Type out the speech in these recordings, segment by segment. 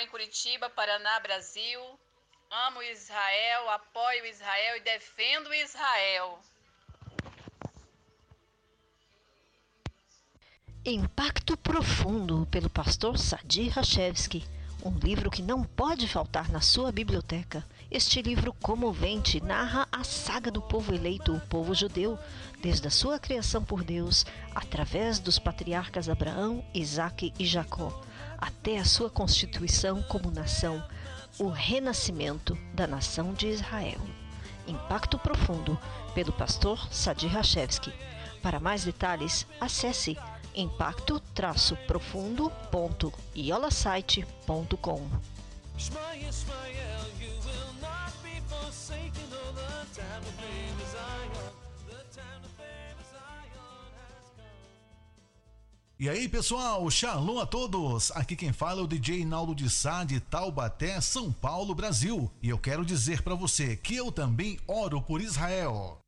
moro em Curitiba, Paraná, Brasil. Amo Israel, apoio Israel e defendo Israel. Impacto Profundo, pelo pastor Sadi Rachevski. Um livro que não pode faltar na sua biblioteca. Este livro comovente narra a saga do povo eleito, o povo judeu, desde a sua criação por Deus, através dos patriarcas Abraão, Isaque e Jacó, até a sua constituição como nação, o renascimento da nação de Israel. Impacto Profundo, pelo pastor Sadi Rachevski. Para mais detalhes, acesse impacto-profundo.iolasite.com. E aí pessoal, shalom a todos! Aqui quem fala é o DJ Naldo de Sá de Taubaté, São Paulo, Brasil. E eu quero dizer para você que eu também oro por Israel.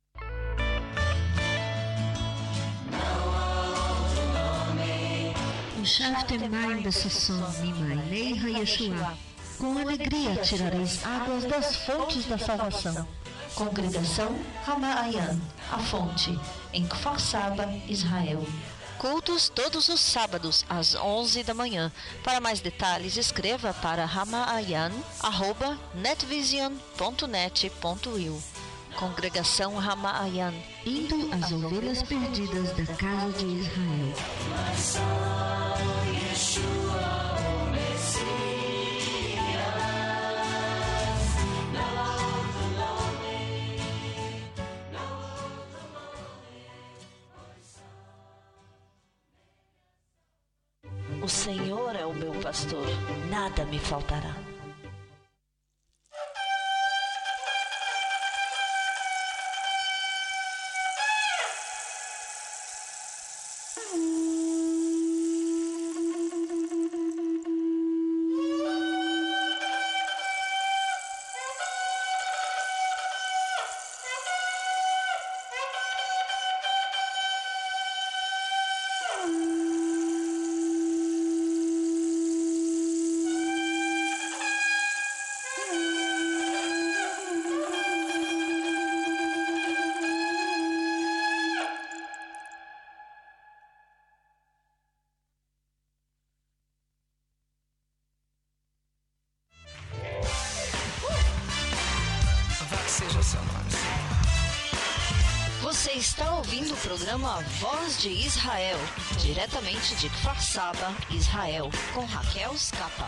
Yeshua. Com alegria tirareis águas das fontes da salvação. Congregação Ramaayan, a fonte, em Kfar Saba, Israel. Cultos todos os sábados, às 11 da manhã. Para mais detalhes, escreva para ramaayan.netvision.net.il Congregação Ramaayan, indo às ovelhas perdidas da casa de Israel. O Senhor é o meu pastor, nada me faltará. De Israel, diretamente de Kfar Saba, Israel, com Raquel Scapa.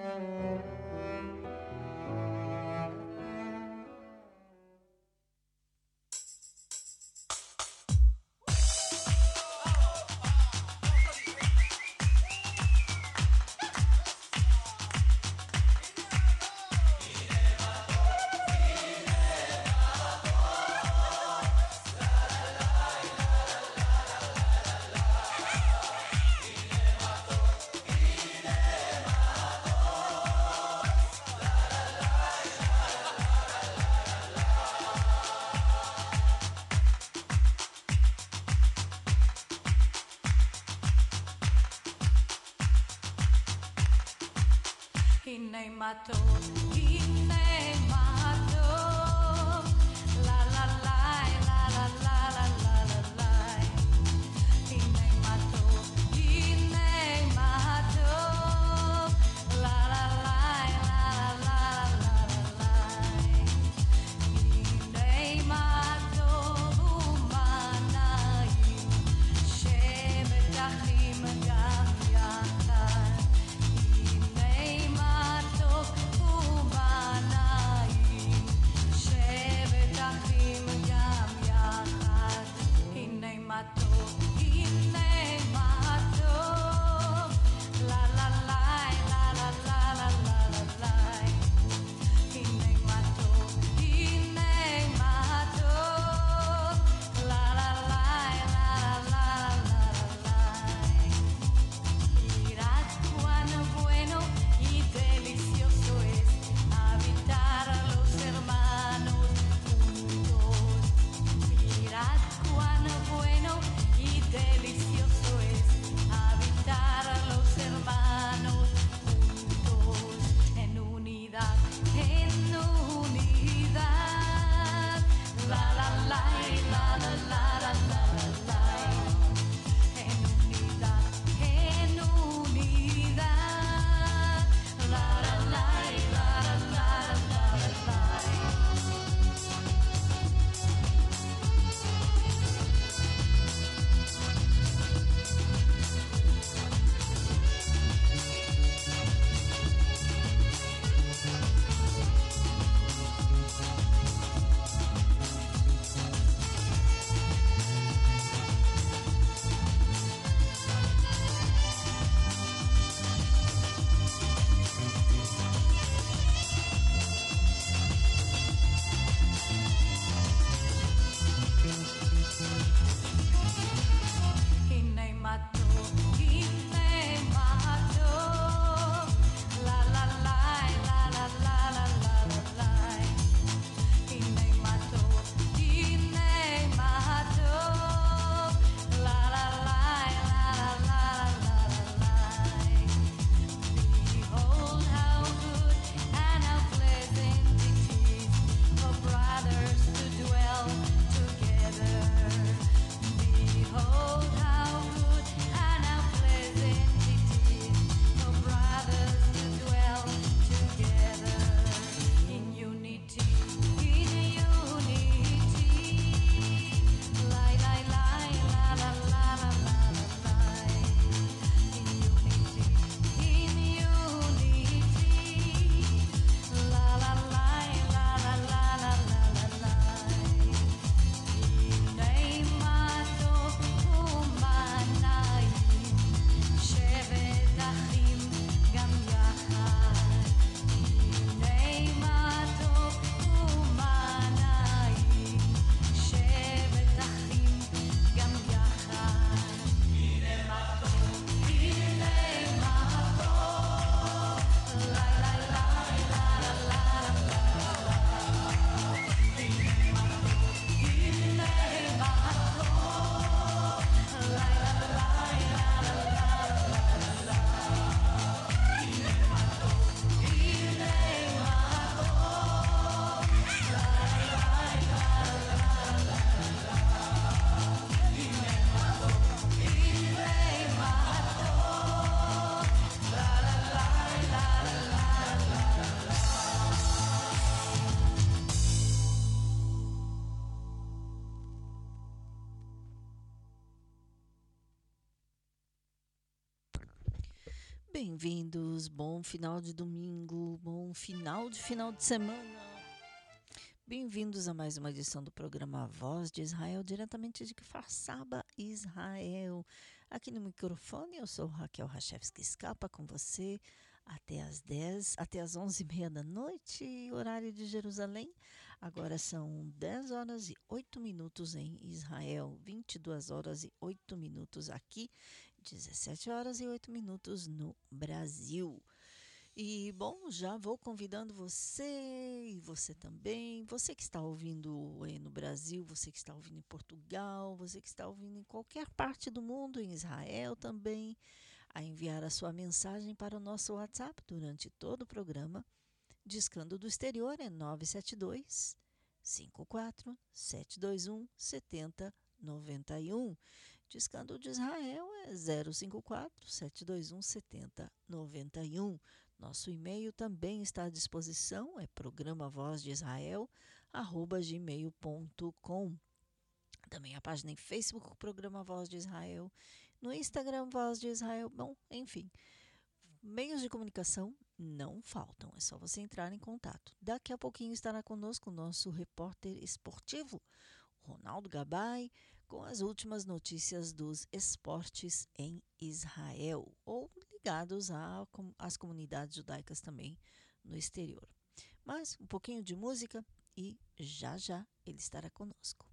Errad. Bem-vindos, bom final de domingo, bom final de final de semana. Bem-vindos a mais uma edição do programa Voz de Israel, diretamente de Kfar Saba, Israel. Aqui no microfone eu sou Raquel Rachevski Escapa com você até as 10, até as 11h30 da noite, horário de Jerusalém. Agora são 10 horas e 8 minutos em Israel, 22 horas e 8 minutos aqui 17 horas e 8 minutos no Brasil. E bom, já vou convidando você e você também, você que está ouvindo aí no Brasil, você que está ouvindo em Portugal, você que está ouvindo em qualquer parte do mundo, em Israel também, a enviar a sua mensagem para o nosso WhatsApp durante todo o programa. Discando do exterior é 972 54 721 7091. Discando de Israel é 054 721 7091. Nosso e-mail também está à disposição, é programa Voz de Israel, arroba gmail.com. Também a página em Facebook, Programa Voz de Israel, no Instagram Voz de Israel. Bom, enfim, meios de comunicação não faltam, é só você entrar em contato. Daqui a pouquinho estará conosco o nosso repórter esportivo, Ronaldo Gabay, com as últimas notícias dos esportes em Israel, ou ligados às comunidades judaicas também no exterior. Mas um pouquinho de música e já já ele estará conosco.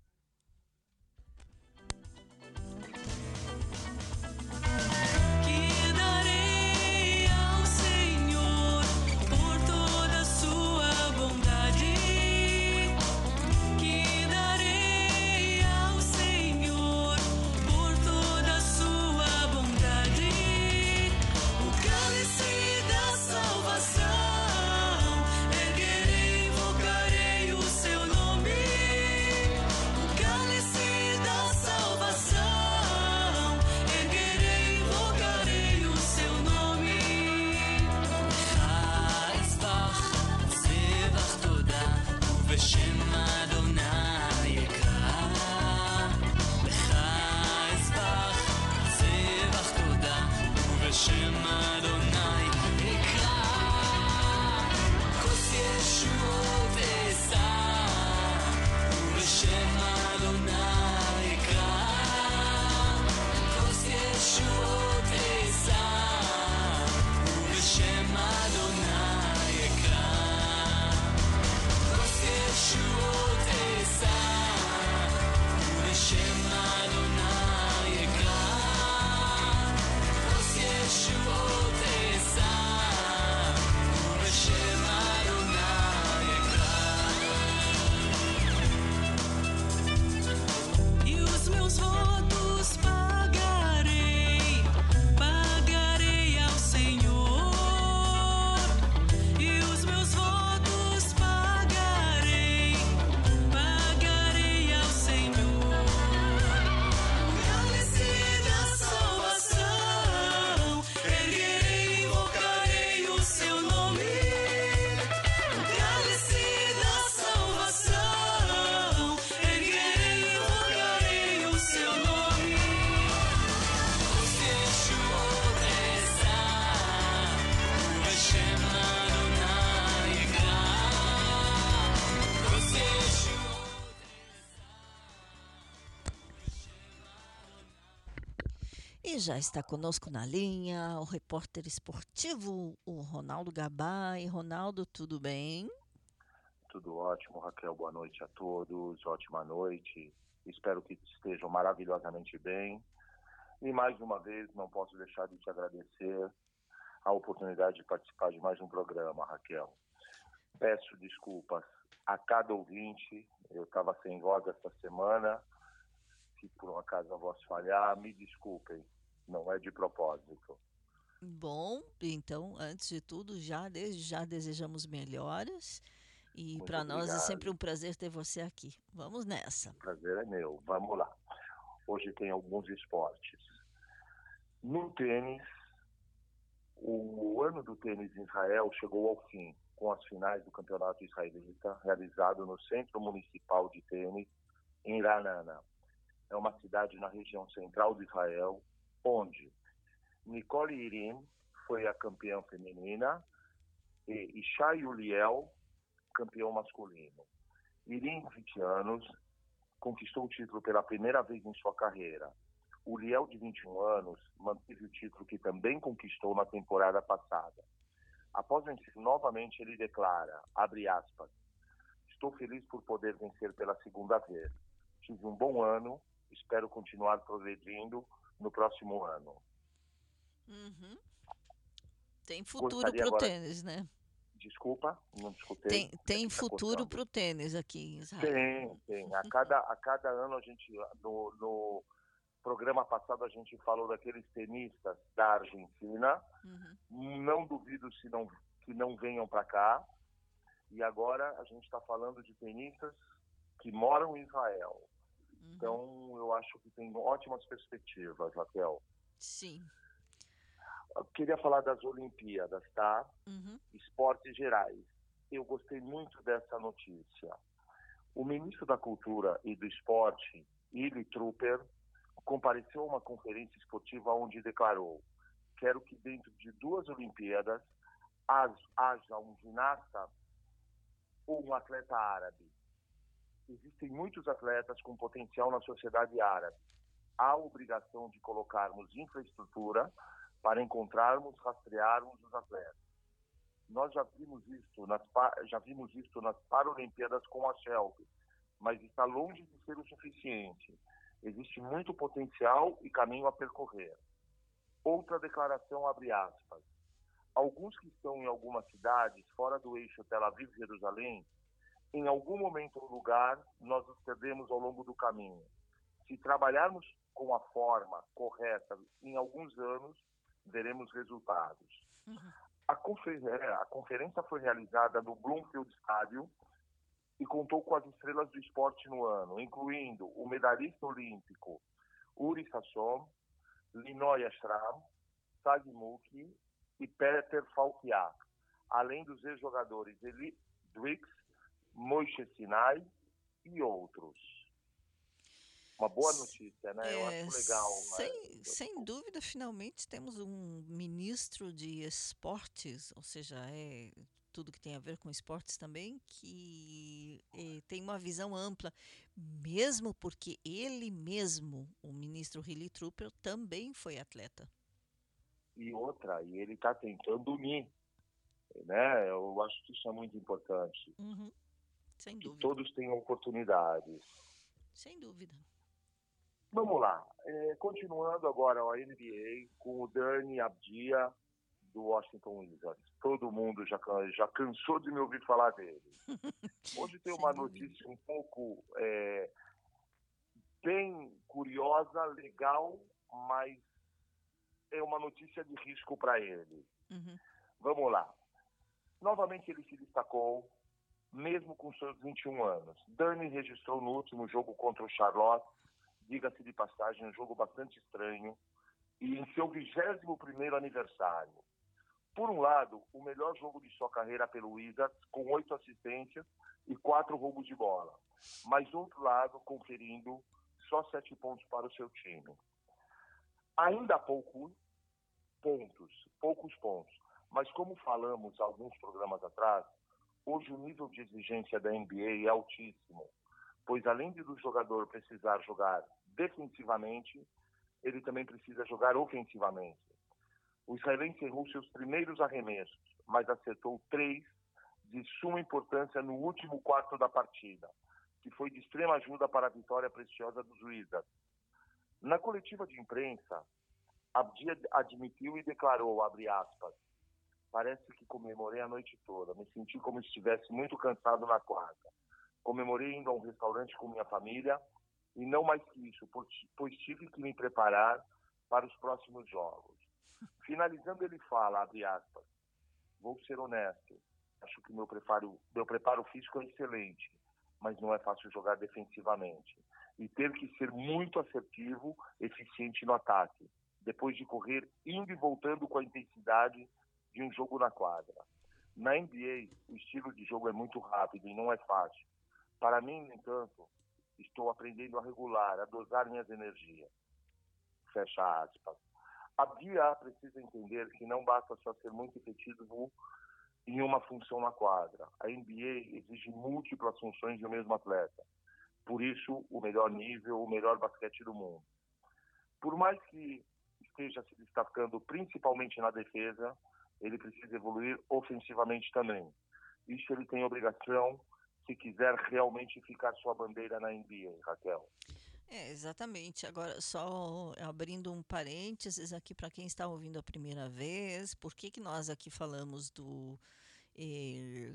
Já está conosco na linha o repórter esportivo, o Ronaldo Gabay. Ronaldo, tudo bem? Tudo ótimo, Raquel. Boa noite a todos. Ótima noite. Espero que estejam maravilhosamente bem. E mais uma vez, não posso deixar de te agradecer a oportunidade de participar de mais um programa, Raquel. Peço desculpas a cada ouvinte. Eu estava sem voz essa semana. Se por um acaso a voz falhar, me desculpem não é de propósito. Bom, então, antes de tudo, já já desejamos melhoras. E para nós é sempre um prazer ter você aqui. Vamos nessa. O prazer é meu. Vamos lá. Hoje tem alguns esportes. No tênis, o ano do tênis em Israel chegou ao fim com as finais do Campeonato Israelita, realizado no Centro Municipal de Tênis, em Ranana. É uma cidade na região central de Israel, onde Nicole Irim foi a campeã feminina e Isha Yuliel, campeão masculino. Irim, 20 anos, conquistou o título pela primeira vez em sua carreira. O Liel, de 21 anos, manteve o título que também conquistou na temporada passada. Após vencer novamente, ele declara, abre aspas, estou feliz por poder vencer pela segunda vez. Tive um bom ano, espero continuar progredindo no próximo ano. Uhum. Tem futuro para o tênis, né? Desculpa, não escutei. Tem, tem futuro para o tênis aqui em Israel. Tem, tem. A cada, a cada ano a gente, no, no programa passado a gente falou daqueles tenistas da Argentina. Uhum. Não duvido se não, que não venham para cá. E agora a gente está falando de tenistas que moram em Israel. Uhum. Então eu acho que tem ótimas perspectivas, Raquel. Sim. Eu queria falar das Olimpíadas, tá? Uhum. Esportes gerais. Eu gostei muito dessa notícia. O ministro da Cultura e do Esporte, Ili Trooper, compareceu a uma conferência esportiva onde declarou: quero que dentro de duas Olimpíadas haja um ginasta ou um atleta árabe. Existem muitos atletas com potencial na sociedade árabe. Há obrigação de colocarmos infraestrutura para encontrarmos, rastrearmos os atletas. Nós já vimos isso nas, já vimos isso nas Paralimpíadas com a Shelby, mas está longe de ser o suficiente. Existe muito potencial e caminho a percorrer. Outra declaração abre aspas. Alguns que estão em algumas cidades fora do eixo Tel Aviv-Jerusalém, em algum momento ou lugar, nós nos perdemos ao longo do caminho. Se trabalharmos com a forma correta, em alguns anos, veremos resultados. Uhum. A, confer é, a conferência foi realizada no Bloomfield Stadium e contou com as estrelas do esporte no ano, incluindo o medalhista olímpico Uri Sasson, Linoy Ashram, Sagi Muki e Peter Falkiak, além dos ex-jogadores Eli Drix, Moishe Sinai e outros. Uma boa notícia, né? É, Eu acho legal. Sem, sem dúvida, finalmente temos um ministro de esportes, ou seja, é tudo que tem a ver com esportes também, que eh, tem uma visão ampla, mesmo porque ele mesmo, o ministro Hilly Trooper, também foi atleta. E outra, e ele está tentando unir, né? Eu acho que isso é muito importante. Uhum. Sem que dúvida. todos tenham oportunidades. Sem dúvida. Vamos lá. É, continuando agora a NBA com o Dani Abdia do Washington Wizards. Todo mundo já, já cansou de me ouvir falar dele. Hoje tem uma notícia um pouco é, bem curiosa, legal, mas é uma notícia de risco para ele. Uhum. Vamos lá. Novamente ele se destacou, mesmo com seus 21 anos. Dani registrou no último jogo contra o Charlotte, diga-se de passagem, um jogo bastante estranho, e em seu 21º aniversário. Por um lado, o melhor jogo de sua carreira pelo Wizards, com oito assistências e quatro roubos de bola. Mas, do outro lado, conferindo só sete pontos para o seu time. Ainda pouco pontos, poucos pontos. Mas, como falamos alguns programas atrás, hoje o nível de exigência da NBA é altíssimo, pois além do jogador precisar jogar defensivamente, ele também precisa jogar ofensivamente. O israelense errou seus primeiros arremessos, mas acertou três de suma importância no último quarto da partida, que foi de extrema ajuda para a vitória preciosa dos Wizards. Na coletiva de imprensa, Abdia admitiu e declarou, aspas, parece que comemorei a noite toda, me senti como se estivesse muito cansado na quadra. Comemorei indo a um restaurante com minha família e não mais que isso, pois tive que me preparar para os próximos jogos. Finalizando, ele fala, abre aspas, vou ser honesto, acho que meu preparo, meu preparo físico é excelente, mas não é fácil jogar defensivamente. E ter que ser muito assertivo, eficiente no ataque, depois de correr indo e voltando com a intensidade de um jogo na quadra. Na NBA, o estilo de jogo é muito rápido e não é fácil. Para mim, no entanto, estou aprendendo a regular, a dosar minhas energias. Fecha aspas. A BIA precisa entender que não basta só ser muito efetivo em uma função na quadra. A NBA exige múltiplas funções de um mesmo atleta. Por isso, o melhor nível, o melhor basquete do mundo. Por mais que esteja se destacando principalmente na defesa, ele precisa evoluir ofensivamente também. Isso ele tem obrigação se quiser realmente ficar sua bandeira na NBA, Raquel. É, exatamente. Agora, só abrindo um parênteses aqui para quem está ouvindo a primeira vez, por que, que nós aqui falamos do, eh,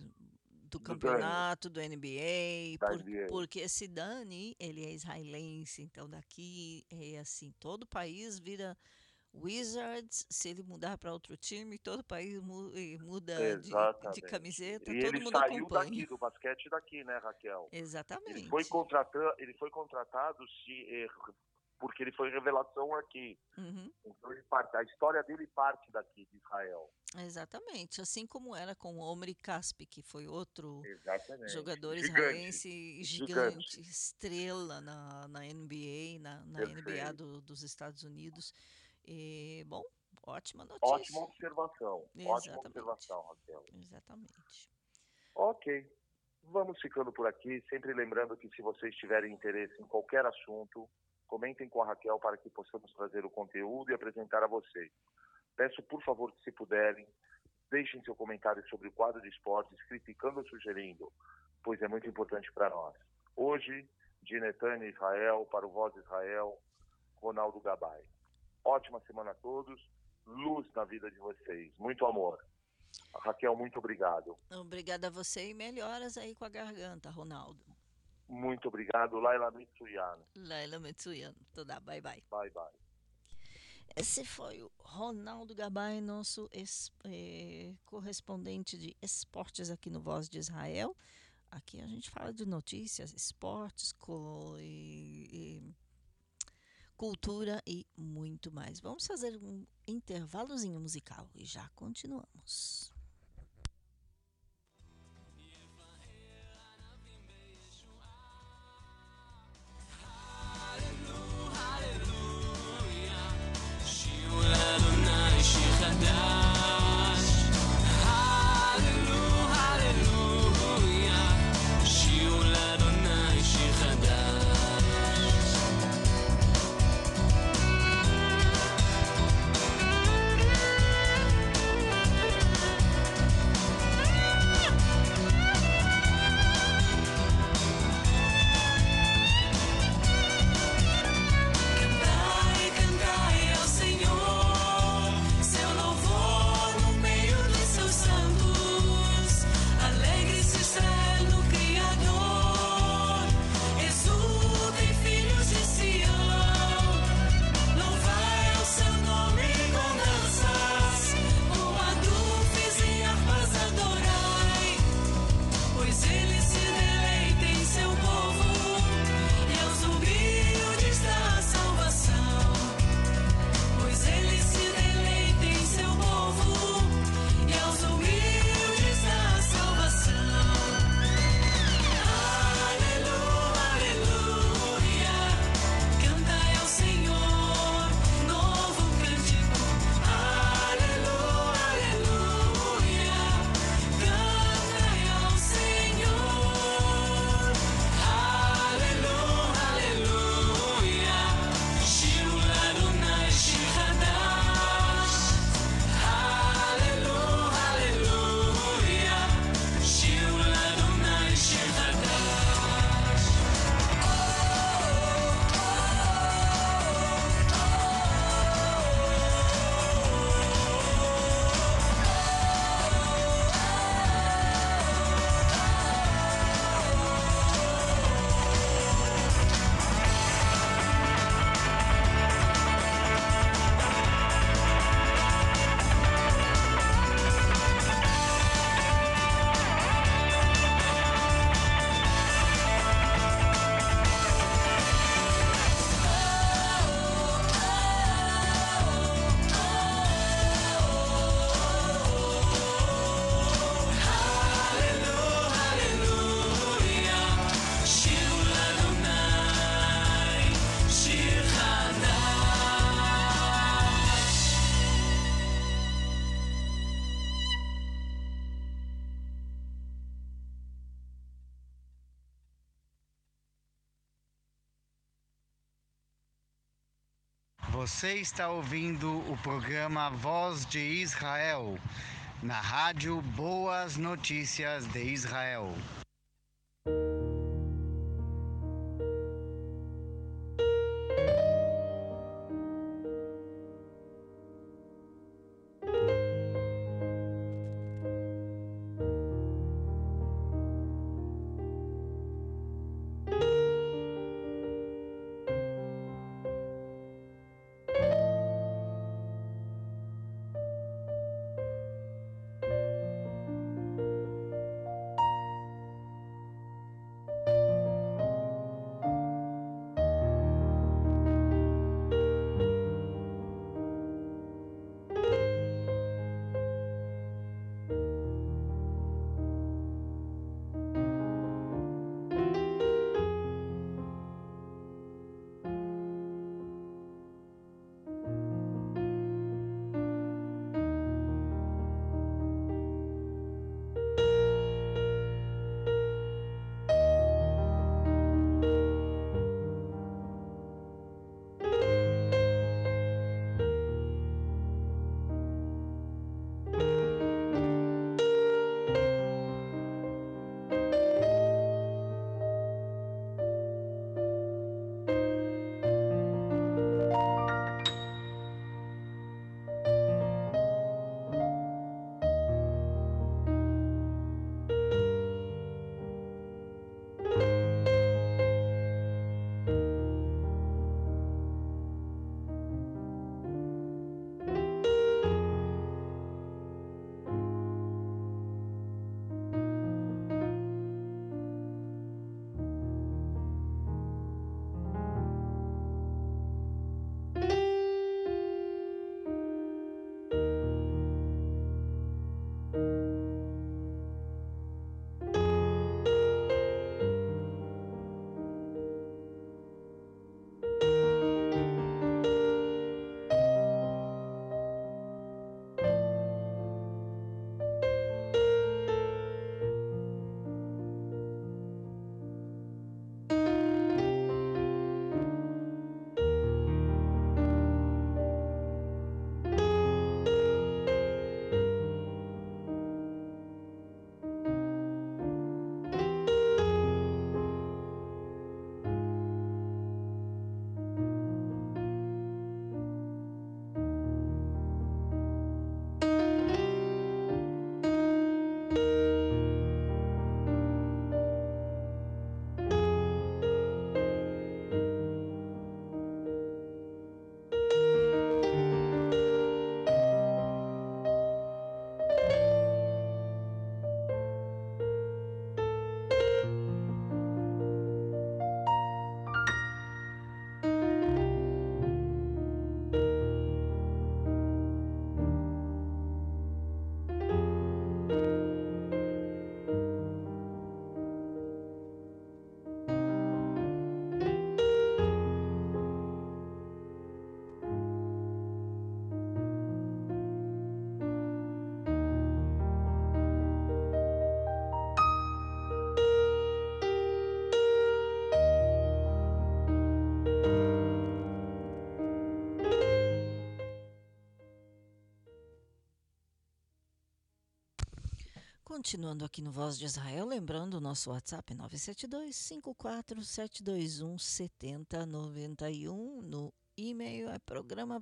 do campeonato, do NBA, por- NBA. porque esse Dani, ele é israelense, então daqui é assim, todo país vira Wizards, se ele mudar para outro time, todo país mu- eh, muda de, de camiseta, E todo ele mundo saiu acompanha. daqui, do basquete daqui, né, Raquel? Exatamente. Ele foi, contratado, ele foi contratado se, eh, porque ele foi revelação aqui. Uhum, Então parte, a história dele parte daqui, de Israel. exatamente, assim como era com o Omri Caspi, que foi outro Exatamente. jogador Gigante. israelense Gigante. gigante, estrela na, na NBA, na, na NBA do- dos Estados Unidos. E, bom, ótima notícia. Ótima observação. Ótima Exatamente. observação, Raquel. Exatamente. Ok. Vamos ficando por aqui, sempre lembrando que se vocês tiverem interesse em qualquer assunto, comentem com a Raquel para que possamos trazer o conteúdo e apresentar a vocês. Peço, por favor, que se puderem, deixem seu comentário sobre o quadro de esportes, criticando ou sugerindo, pois é muito importante para nós. Hoje, de Netânia Israel, para o Voz Israel, Ronaldo Gabay. Ótima semana a todos, luz na vida de vocês, muito amor. Raquel, muito obrigado. Obrigada a você e melhoras aí com a garganta, Ronaldo. Muito obrigado. Laila Mitsuyan. Laila Metsuyan. Toda, bye bye. Bye, bye. Esse foi o Ronaldo Gabay, nosso eh, correspondente de esportes aqui no Voz de Israel. Aqui a gente fala de notícias, esportes, co- e- e cultura e muito mais. Vamos fazer um intervalozinho musical e já continuamos. Você está ouvindo o programa Voz de Israel, na rádio Boas Notícias de Israel. Continuando aqui no Voz de Israel, lembrando o nosso WhatsApp 972 54721 7091 no e-mail é programa.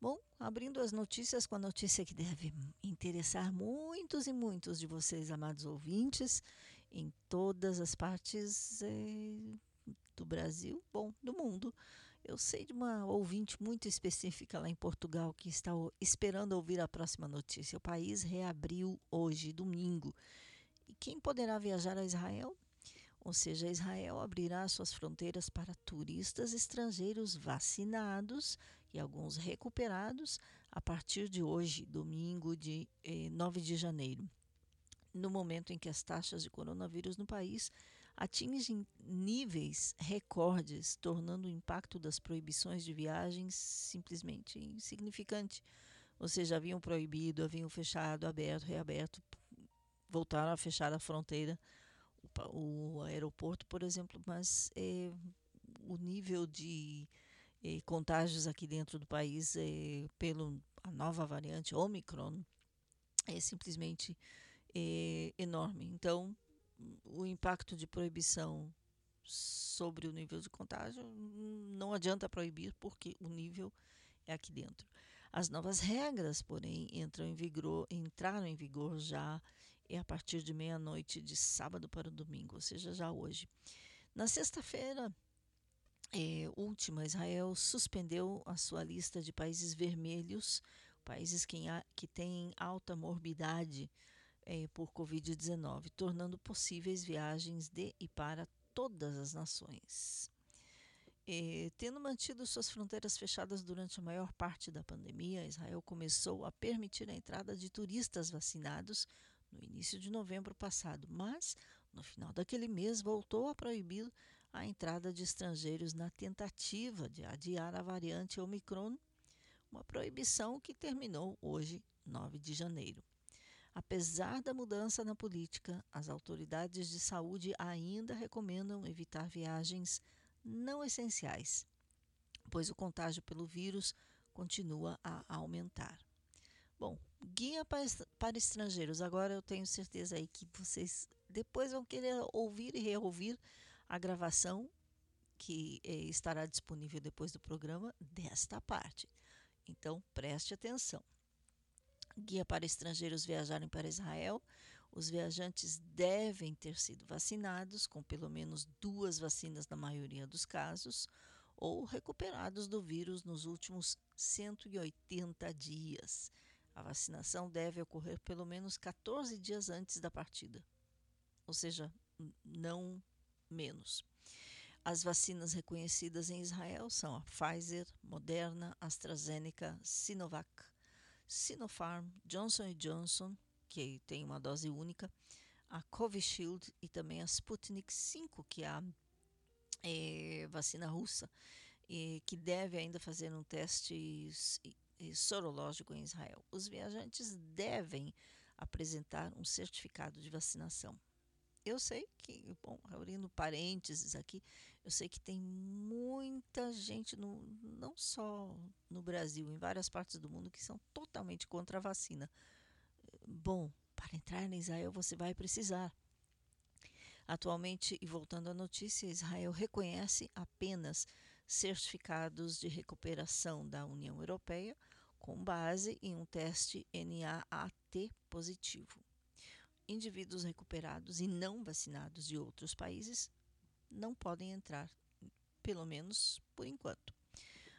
Bom, abrindo as notícias com a notícia que deve interessar muitos e muitos de vocês, amados ouvintes, em todas as partes eh, do Brasil, bom, do mundo. Eu sei de uma ouvinte muito específica lá em Portugal que está esperando ouvir a próxima notícia. O país reabriu hoje, domingo. E quem poderá viajar a Israel? Ou seja, Israel abrirá suas fronteiras para turistas estrangeiros vacinados e alguns recuperados a partir de hoje, domingo de eh, 9 de janeiro. No momento em que as taxas de coronavírus no país atingem níveis recordes, tornando o impacto das proibições de viagens simplesmente insignificante. Ou seja, haviam proibido, haviam fechado, aberto, reaberto, voltaram a fechar a fronteira, o, aeroporto, por exemplo, mas é, o nível de é, contágios aqui dentro do país é, pelo a nova variante Omicron é simplesmente enorme. Então, o impacto de proibição sobre o nível de contágio não adianta proibir porque o nível é aqui dentro. As novas regras, porém, entram em vigor, entraram em vigor já é a partir de meia-noite de sábado para o domingo, ou seja, já hoje. Na sexta-feira é, última, Israel suspendeu a sua lista de países vermelhos, países que, que têm alta morbidade é, por Covid-19, tornando possíveis viagens de e para todas as nações. É, tendo mantido suas fronteiras fechadas durante a maior parte da pandemia, Israel começou a permitir a entrada de turistas vacinados no início de novembro passado, mas no final daquele mês voltou a proibir a entrada de estrangeiros na tentativa de adiar a variante Omicron, uma proibição que terminou hoje, 9 de janeiro. Apesar da mudança na política, as autoridades de saúde ainda recomendam evitar viagens não essenciais, pois o contágio pelo vírus continua a aumentar. Bom, guia para, estrangeiros. Agora eu tenho certeza aí que vocês depois vão querer ouvir e reouvir a gravação que eh, estará disponível depois do programa desta parte. Então preste atenção guia para estrangeiros viajarem para Israel, os viajantes devem ter sido vacinados com pelo menos duas vacinas na maioria dos casos ou recuperados do vírus nos últimos 180 dias. A vacinação deve ocorrer pelo menos 14 dias antes da partida, ou seja, não menos. As vacinas reconhecidas em Israel são a Pfizer, Moderna, AstraZeneca, Sinovac, Sinopharm, Johnson Johnson, que tem uma dose única, a Covishield e também a Sputnik 5, que é a é, vacina russa, e, que deve ainda fazer um teste sorológico em Israel. Os viajantes devem apresentar um certificado de vacinação. Eu sei que, bom, abrindo parênteses aqui, eu sei que tem muita gente, no, não só no Brasil, em várias partes do mundo, que são totalmente contra a vacina. Bom, para entrar em Israel você vai precisar. Atualmente, e voltando à notícia, Israel reconhece apenas certificados de recuperação da União Europeia com base em um teste NAAT positivo indivíduos recuperados e não vacinados de outros países não podem entrar, pelo menos por enquanto.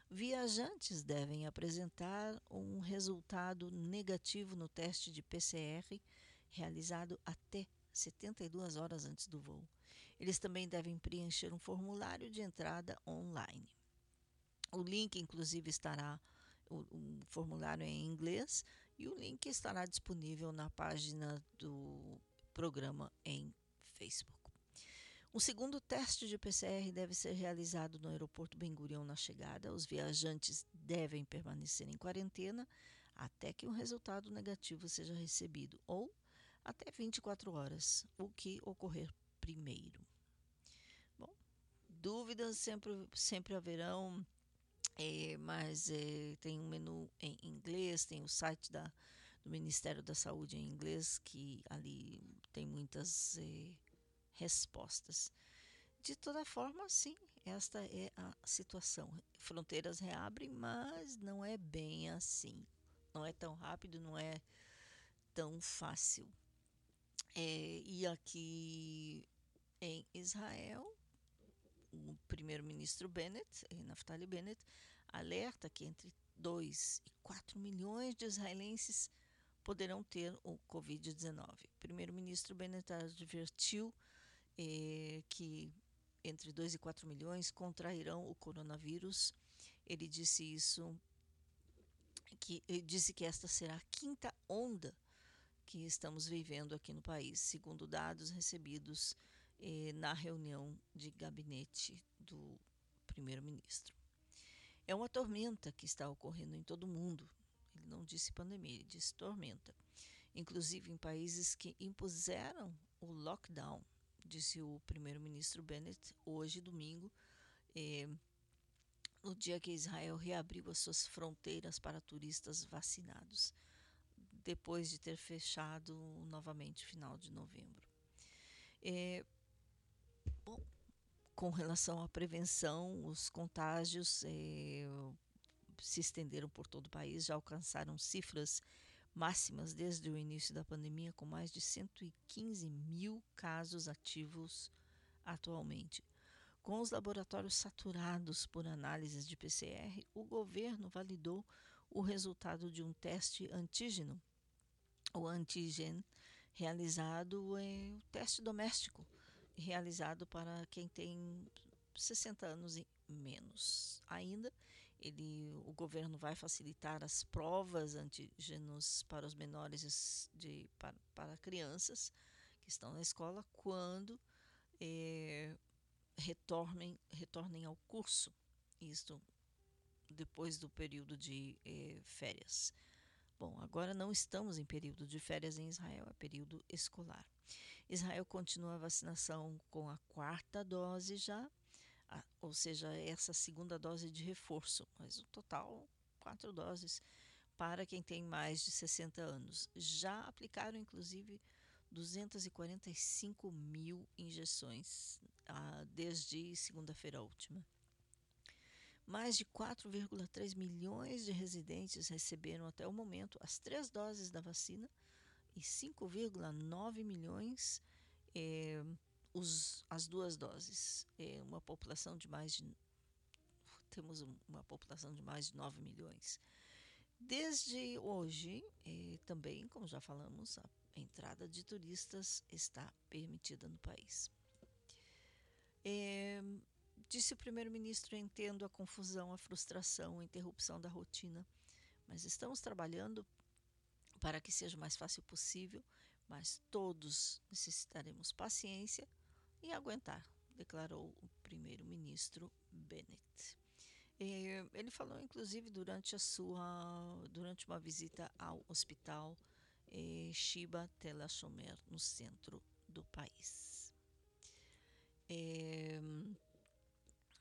Viajantes devem apresentar um resultado negativo no teste de PCR realizado até 72 horas antes do voo. Eles também devem preencher um formulário de entrada online. O link, inclusive, estará o, o formulário é em inglês e o link estará disponível na página do programa em Facebook. Um segundo teste de PCR deve ser realizado no aeroporto Ben Gurion na chegada. Os viajantes devem permanecer em quarentena até que um resultado negativo seja recebido ou até 24 horas, o que ocorrer primeiro. Bom, dúvidas sempre, sempre haverão É, mas é, tem um menu em inglês, tem o site da, do Ministério da Saúde em inglês, que ali tem muitas é, respostas. De toda forma, sim, esta é a situação. Fronteiras reabrem, mas não é bem assim. Não é tão rápido, não é tão fácil. É, e aqui em Israel, o primeiro-ministro Bennett, eh, Naftali Bennett, alerta que entre 2 e 4 milhões de israelenses poderão ter o Covid-19. O primeiro-ministro Bennett advertiu eh, que entre 2 e 4 milhões contrairão o coronavírus. Ele disse isso, que ele disse que esta será a quinta onda que estamos vivendo aqui no país, segundo dados recebidos eh, na reunião de gabinete do primeiro-ministro. É uma tormenta que está ocorrendo em todo o mundo. Ele não disse pandemia, ele disse tormenta. Inclusive em países que impuseram o lockdown, disse o primeiro-ministro Bennett hoje, domingo, eh, no dia que Israel reabriu as suas fronteiras para turistas vacinados, depois de ter fechado novamente final de novembro. É, bom, com relação à prevenção, os contágios é, se estenderam por todo o país, já alcançaram cifras máximas desde o início da pandemia, com mais de 115 mil casos ativos atualmente. Com os laboratórios saturados por análises de PCR, o governo validou o resultado de um teste antígeno, o antígeno, realizado em o teste doméstico, realizado para quem tem 60 anos e menos. Ainda, ele, o governo vai facilitar as provas antígenos para os menores de, para, para crianças que estão na escola quando é, retornem, retornem ao curso. Isto depois do período de eh, férias. Bom, agora não estamos em período de férias em Israel, é período escolar. Israel continua a vacinação com a quarta dose já, ou seja, essa segunda dose de reforço, mas o total, quatro doses para quem tem mais de 60 anos. Já aplicaram, inclusive, 245 mil injeções ah, desde segunda-feira última. Mais de 4,3 milhões de residentes receberam até o momento as três doses da vacina e 5,9 milhões eh, os, as duas doses. É uma população de mais de temos uma população de mais de 9 milhões. Desde hoje, eh, também, como já falamos, a entrada de turistas está permitida no país. É, disse o primeiro-ministro: entendo a confusão, a frustração, a interrupção da rotina, mas estamos trabalhando para que seja o mais fácil possível, mas todos necessitaremos paciência e aguentar, declarou o primeiro-ministro Bennett. Ele falou, inclusive, durante a sua, durante uma visita ao hospital eh, Shiba Tel no centro do país. É,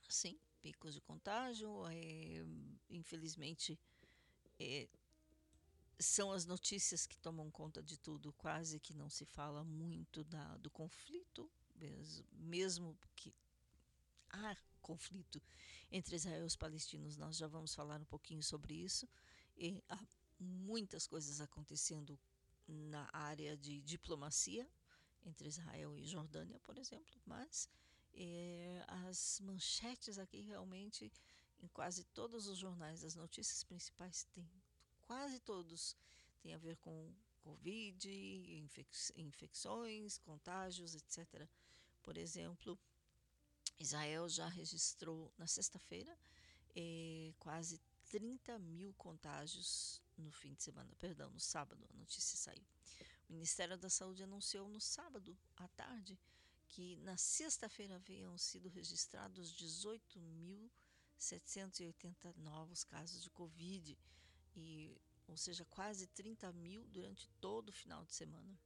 sim, picos de contágio, é, infelizmente é, são as notícias que tomam conta de tudo, quase que não se fala muito da, do conflito, mesmo, que há conflito entre Israel e os palestinos, nós já vamos falar um pouquinho sobre isso, e há muitas coisas acontecendo na área de diplomacia entre Israel e Jordânia, por exemplo, mas é, as manchetes aqui realmente em quase todos os jornais, as notícias principais têm quase todos têm a ver com Covid, infec infecções, contágios, etc. Por exemplo, Israel já registrou na sexta-feira eh, quase 30 mil contágios no fim de semana, perdão, no sábado, a notícia saiu. O Ministério da Saúde anunciou no sábado à tarde que na sexta-feira haviam sido registrados 18.780 novos casos de Covid, e, ou seja, quase 30 mil durante todo o final de semana.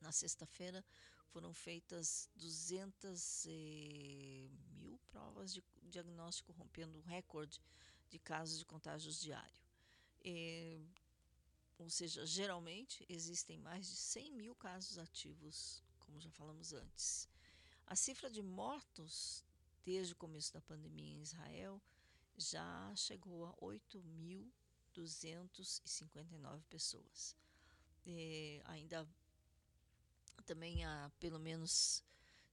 Na sexta-feira foram feitas 200 eh, mil provas de diagnóstico, rompendo o recorde de casos de contágios diário. Ou seja, geralmente existem mais de 100 mil casos ativos, como já falamos antes. A cifra de mortos desde o começo da pandemia em Israel já chegou a 8.259 pessoas. Ainda também há pelo menos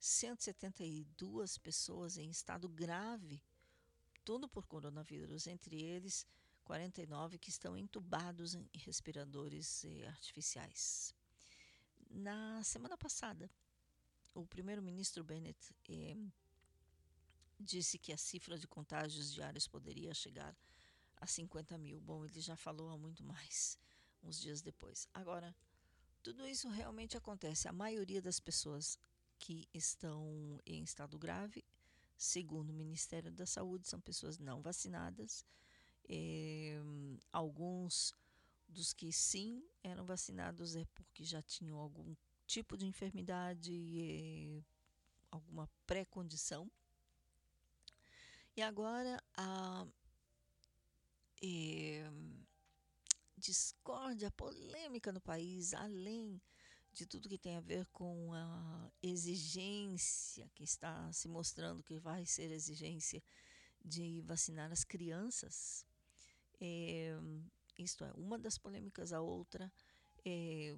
172 pessoas em estado grave, tudo por coronavírus, entre eles 49 que estão entubados em respiradores eh, artificiais. Na semana passada, o primeiro-ministro Bennett eh, disse que a cifra de contágios diários poderia chegar a 50 mil. Bom, ele já falou há muito mais, uns dias depois. Agora, tudo isso realmente acontece. A maioria das pessoas que estão em estado grave, segundo o Ministério da Saúde, são pessoas não vacinadas. É, alguns dos que sim eram vacinados é porque já tinham algum tipo de enfermidade, é, alguma pré-condição. E agora a é, discórdia, polêmica no país, além de tudo que tem a ver com a exigência que está se mostrando que vai ser exigência de vacinar as crianças. É, isto é, uma das polêmicas, a outra é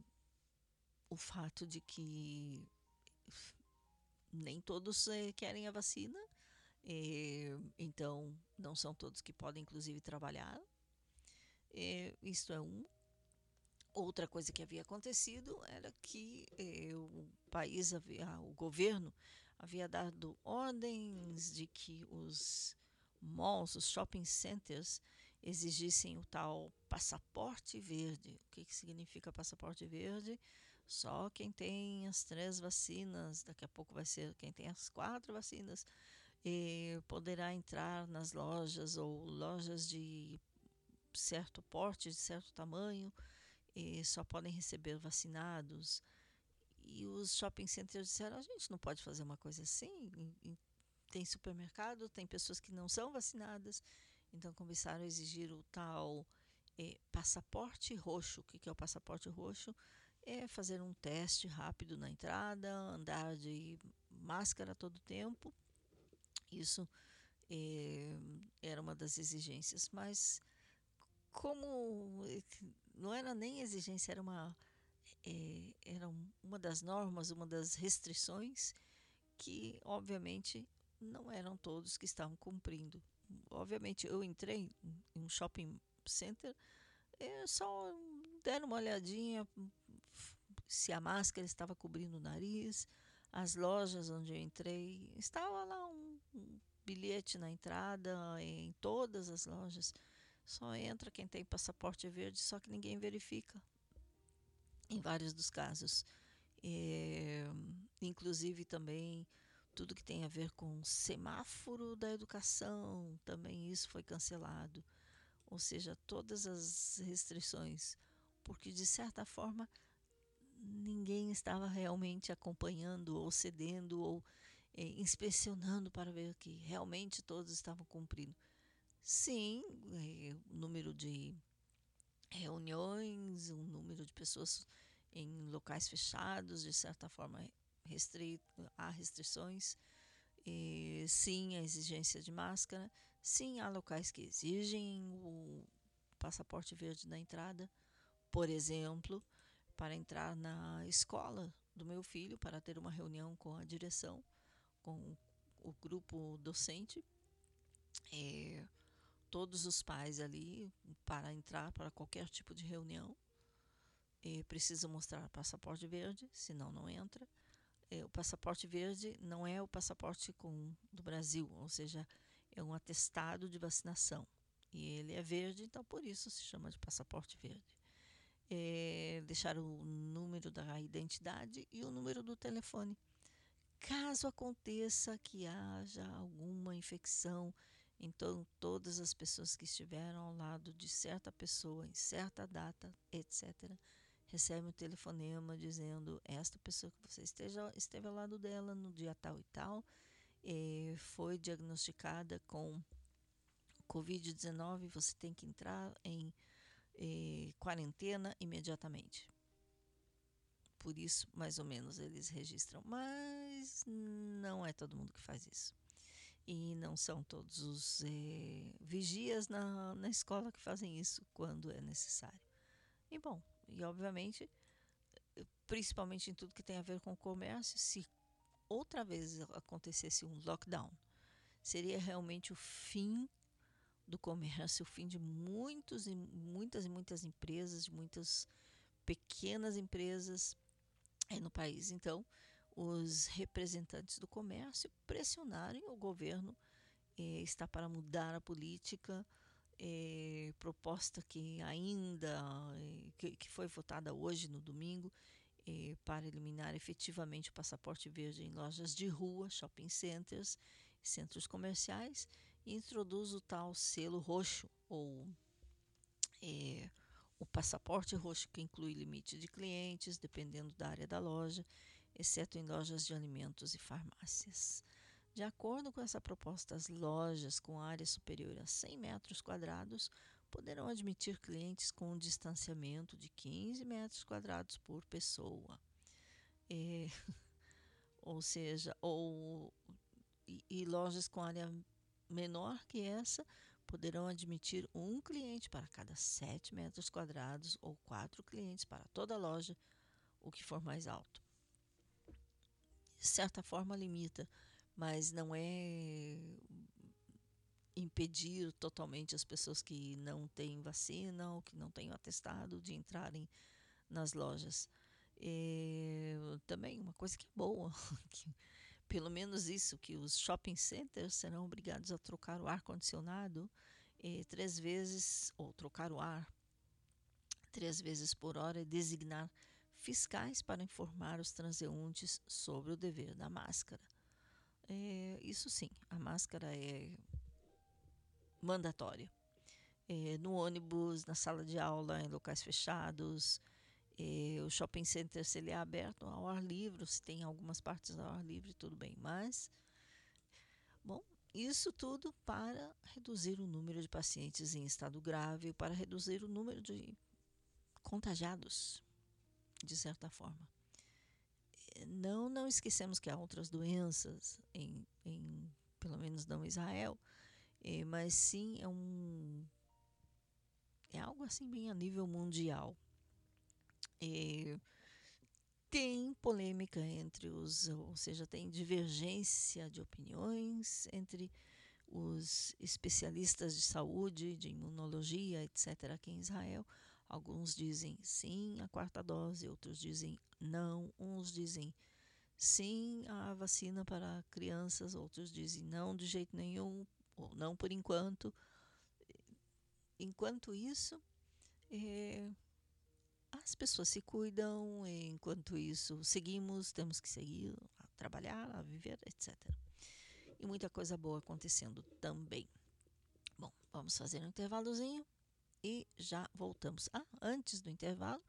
o fato de que nem todos é, querem a vacina, é, então não são todos que podem, inclusive, trabalhar. É, isto é um. Outra coisa que havia acontecido era que eh, o país, havia, o governo, havia dado ordens de que os malls, os shopping centers, exigissem o tal passaporte verde. O que, que significa passaporte verde? Só quem tem as três vacinas, daqui a pouco vai ser quem tem as quatro vacinas, eh, poderá entrar nas lojas ou lojas de certo porte, de certo tamanho só podem receber vacinados. E os shopping centers disseram: a gente não pode fazer uma coisa assim. Tem supermercado, tem pessoas que não são vacinadas, então começaram a exigir o tal eh, passaporte roxo. O que, é o passaporte roxo? É fazer um teste rápido na entrada, andar de máscara todo tempo. Isso eh, era uma das exigências, mas como não era nem exigência, era uma, é, era uma das normas, uma das restrições que, obviamente, não eram todos que estavam cumprindo. Obviamente, eu entrei em um shopping center, é, só deram uma olhadinha se a máscara estava cobrindo o nariz, as lojas onde eu entrei, estava lá um, um bilhete na entrada, em todas as lojas só entra quem tem passaporte verde, só que ninguém verifica. Em vários dos casos. É, inclusive também tudo que tem a ver com semáforo da educação, também isso foi cancelado. Ou seja, todas as restrições, porque de certa forma ninguém estava realmente acompanhando ou cedendo ou é, inspecionando para ver que realmente todos estavam cumprindo. Sim, é, o número de reuniões, o número de pessoas em locais fechados, de certa forma restrito, há restrições. E, sim, a exigência de máscara. Sim, há locais que exigem o passaporte verde na entrada. Por exemplo, para entrar na escola do meu filho, para ter uma reunião com a direção, com o grupo docente. É, todos os pais ali para entrar para qualquer tipo de reunião. E precisa mostrar passaporte verde, senão não entra. E o passaporte verde não é o passaporte com, do Brasil, ou seja, é um atestado de vacinação. E ele é verde, então por isso se chama de passaporte verde. É, deixar o número da identidade e o número do telefone. Caso aconteça que haja alguma infecção então, todas as pessoas que estiveram ao lado de certa pessoa em certa data, etc., recebem um telefonema dizendo: Esta pessoa que você esteja, esteve ao lado dela no dia tal e tal, eh, foi diagnosticada com Covid-19, você tem que entrar em eh, quarentena imediatamente. Por isso, mais ou menos, eles registram. Mas não é todo mundo que faz isso. E não são todos os eh, vigias na, na escola que fazem isso quando é necessário. E bom, e obviamente, eh, principalmente em tudo que tem a ver com o comércio, se outra vez acontecesse um lockdown, seria realmente o fim do comércio, o fim de muitos e muitas e muitas empresas, de muitas pequenas empresas eh, no país. Então, os representantes do comércio pressionarem o governo eh, está para mudar a política eh, proposta que ainda eh, que, que foi votada hoje no domingo eh, para eliminar efetivamente o passaporte verde em lojas de rua, shopping centers, centros comerciais e introduz o tal selo roxo ou eh, o passaporte roxo que inclui limite de clientes dependendo da área da loja, exceto em lojas de alimentos e farmácias. De acordo com essa proposta, as lojas com área superior a 100 metros quadrados poderão admitir clientes com um distanciamento de 15 metros quadrados por pessoa. É, ou seja, ou, e, e lojas com área menor que essa poderão admitir um cliente para cada 7 metros quadrados ou quatro clientes para toda loja, o que for mais alto. Certa forma, limita, mas não é impedir totalmente as pessoas que não têm vacina ou que não têm o atestado de entrarem nas lojas. E, também uma coisa que é boa, que, pelo menos isso, que os shopping centers serão obrigados a trocar o ar-condicionado eh, três vezes, ou trocar o ar três vezes por hora e designar fiscais para informar os transeuntes sobre o dever da máscara. É, isso sim, a máscara é mandatória. É, no ônibus, na sala de aula, em locais fechados, é, o shopping center, se ele é aberto ao ar livre, se tem algumas partes ao ar livre, tudo bem. Mas, bom, isso tudo para reduzir o número de pacientes em estado grave, para reduzir o número de contagiados, de certa forma. Não, não esquecemos que há outras doenças, em, em pelo menos não Israel, é, mas sim é um é algo assim bem a nível mundial. É, tem polêmica entre os, ou seja, tem divergência de opiniões entre os especialistas de saúde, de imunologia, etc., aqui em Israel. Alguns dizem sim à quarta dose, outros dizem não, uns dizem sim à vacina para crianças, outros dizem não de jeito nenhum, ou não por enquanto. Enquanto isso, é, as pessoas se cuidam, enquanto isso, seguimos, temos que seguir, a trabalhar, a viver, etc. E muita coisa boa acontecendo também. Bom, vamos fazer um intervalozinho e já voltamos. Ah, antes do intervalo,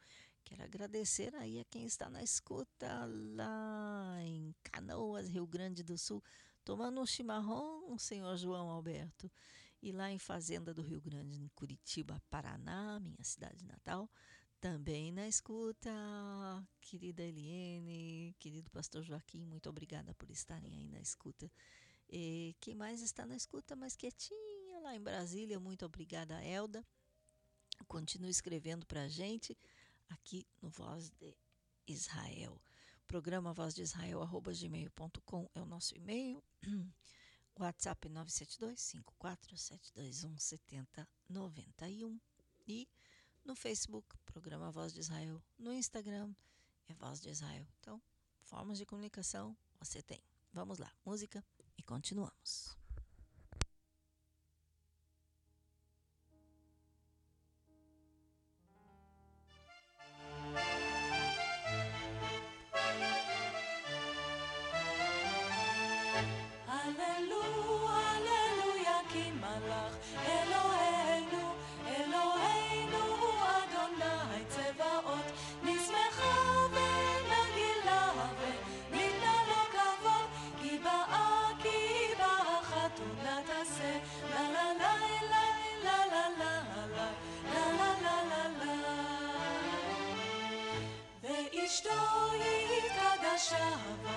quero agradecer aí a quem está na escuta lá em Canoas, Rio Grande do Sul, tomando um chimarrão, o senhor João Alberto. E lá em Fazenda do Rio Grande, em Curitiba, Paraná, minha cidade natal, também na escuta, querida Eliene, querido pastor Joaquim, muito obrigada por estarem aí na escuta. E quem mais está na escuta, mais quietinha lá em Brasília, muito obrigada, Elda. Continue escrevendo para a gente aqui no Voz de Israel. Programa Voz de Israel, arroba gmail.com é o nosso e-mail. WhatsApp 972-54-721-7091. E no Facebook, programa Voz de Israel. No Instagram, é Voz de Israel. Então, formas de comunicação você tem. Vamos lá, música e continuamos. shove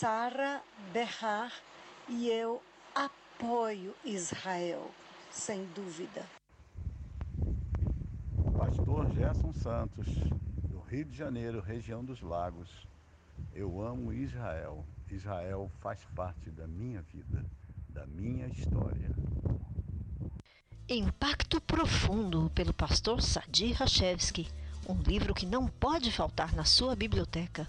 Sara Berrar e eu apoio Israel, sem dúvida. Pastor Gerson Santos, do Rio de Janeiro, região dos Lagos. Eu amo Israel. Israel faz parte da minha vida, da minha história. Impacto Profundo, pelo pastor Sadi Rachevski. Um livro que não pode faltar na sua biblioteca.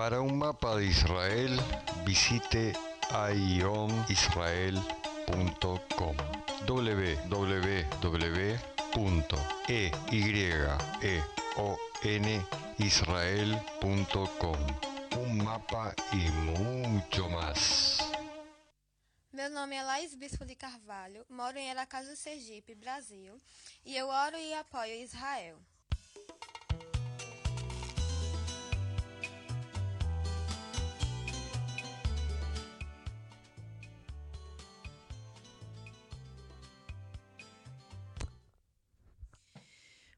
Para un mapa de Israel, visite aionisrael.com www.eyeonisrael.com Un mapa y mucho más. Meu nome é Laís Bispo de Carvalho, moro em Aracaju, Sergipe, Brasil, e eu oro e apoio Israel.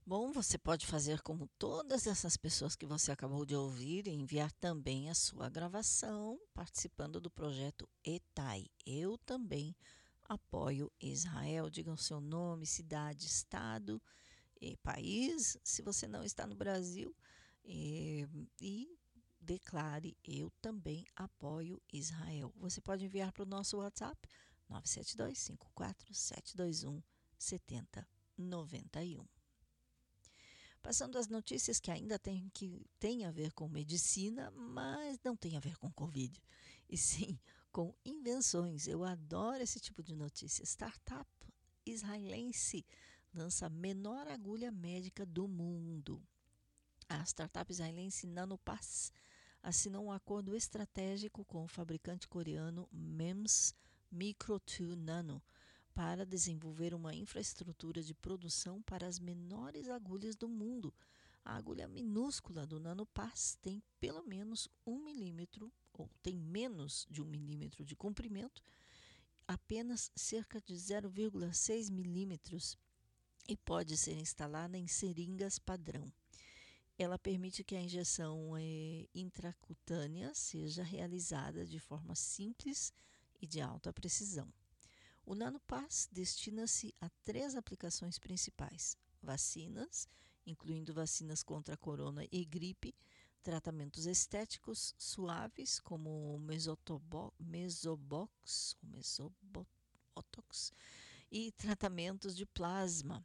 Bom, você pode fazer como todas essas pessoas que você acabou de ouvir e enviar também a sua gravação participando do projeto ETAI. Eu também apoio Israel. Diga o seu nome, cidade, estado e país, se você não está no Brasil, e, e declare eu também apoio Israel. Você pode enviar para o nosso WhatsApp 972 54 721 7091. Passando às notícias que ainda tem, que tem a ver com medicina, mas não tem a ver com Covid, e sim com invenções. Eu adoro esse tipo de notícia. Startup israelense lança a menor agulha médica do mundo. A startup israelense Nanopass assinou um acordo estratégico com o fabricante coreano MEMS Micro 2 Nano para desenvolver uma infraestrutura de produção para as menores agulhas do mundo. A agulha minúscula do NanoPass tem pelo menos um milímetro, ou tem menos de um milímetro de comprimento, apenas cerca de 0,6 milímetros e pode ser instalada em seringas padrão. Ela permite que a injeção eh, intracutânea seja realizada de forma simples e de alta precisão. O NanoPass destina-se a três aplicações principais: vacinas, incluindo vacinas contra a corona e gripe, tratamentos estéticos suaves, como mesotobo, mesobox, mesobotox, e tratamentos de plasma,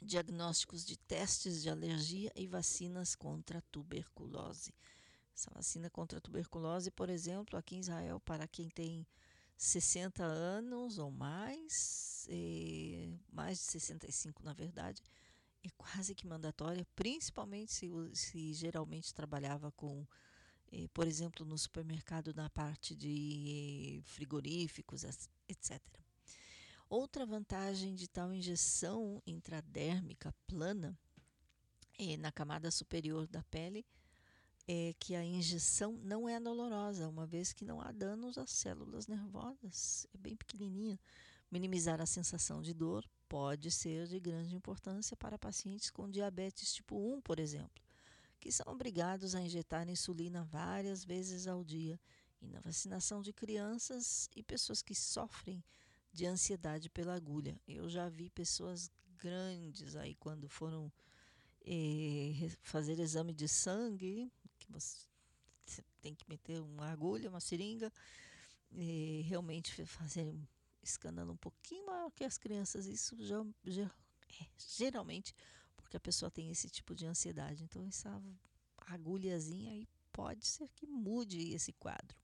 diagnósticos de testes de alergia e vacinas contra a tuberculose. Essa vacina contra a tuberculose, por exemplo, aqui em Israel, para quem tem 60 anos ou mais, mais de 65 na verdade, é quase que mandatória, principalmente se, se geralmente trabalhava com, eh, por exemplo, no supermercado na parte de eh, frigoríficos, etc. Outra vantagem de tal injeção intradérmica plana eh, na camada superior da pele é que a injeção não é dolorosa, uma vez que não há danos às células nervosas, é bem pequenininha. Minimizar a sensação de dor pode ser de grande importância para pacientes com diabetes tipo 1, por exemplo, que são obrigados a injetar insulina várias vezes ao dia, e na vacinação de crianças e pessoas que sofrem de ansiedade pela agulha. Eu já vi pessoas grandes aí quando foram eh, fazer exame de sangue, você tem que meter uma agulha, uma seringa, e realmente fazer um escândalo um pouquinho maior que as crianças. Isso já, já é, geralmente porque a pessoa tem esse tipo de ansiedade. Então, essa agulhazinha aí pode ser que mude esse quadro.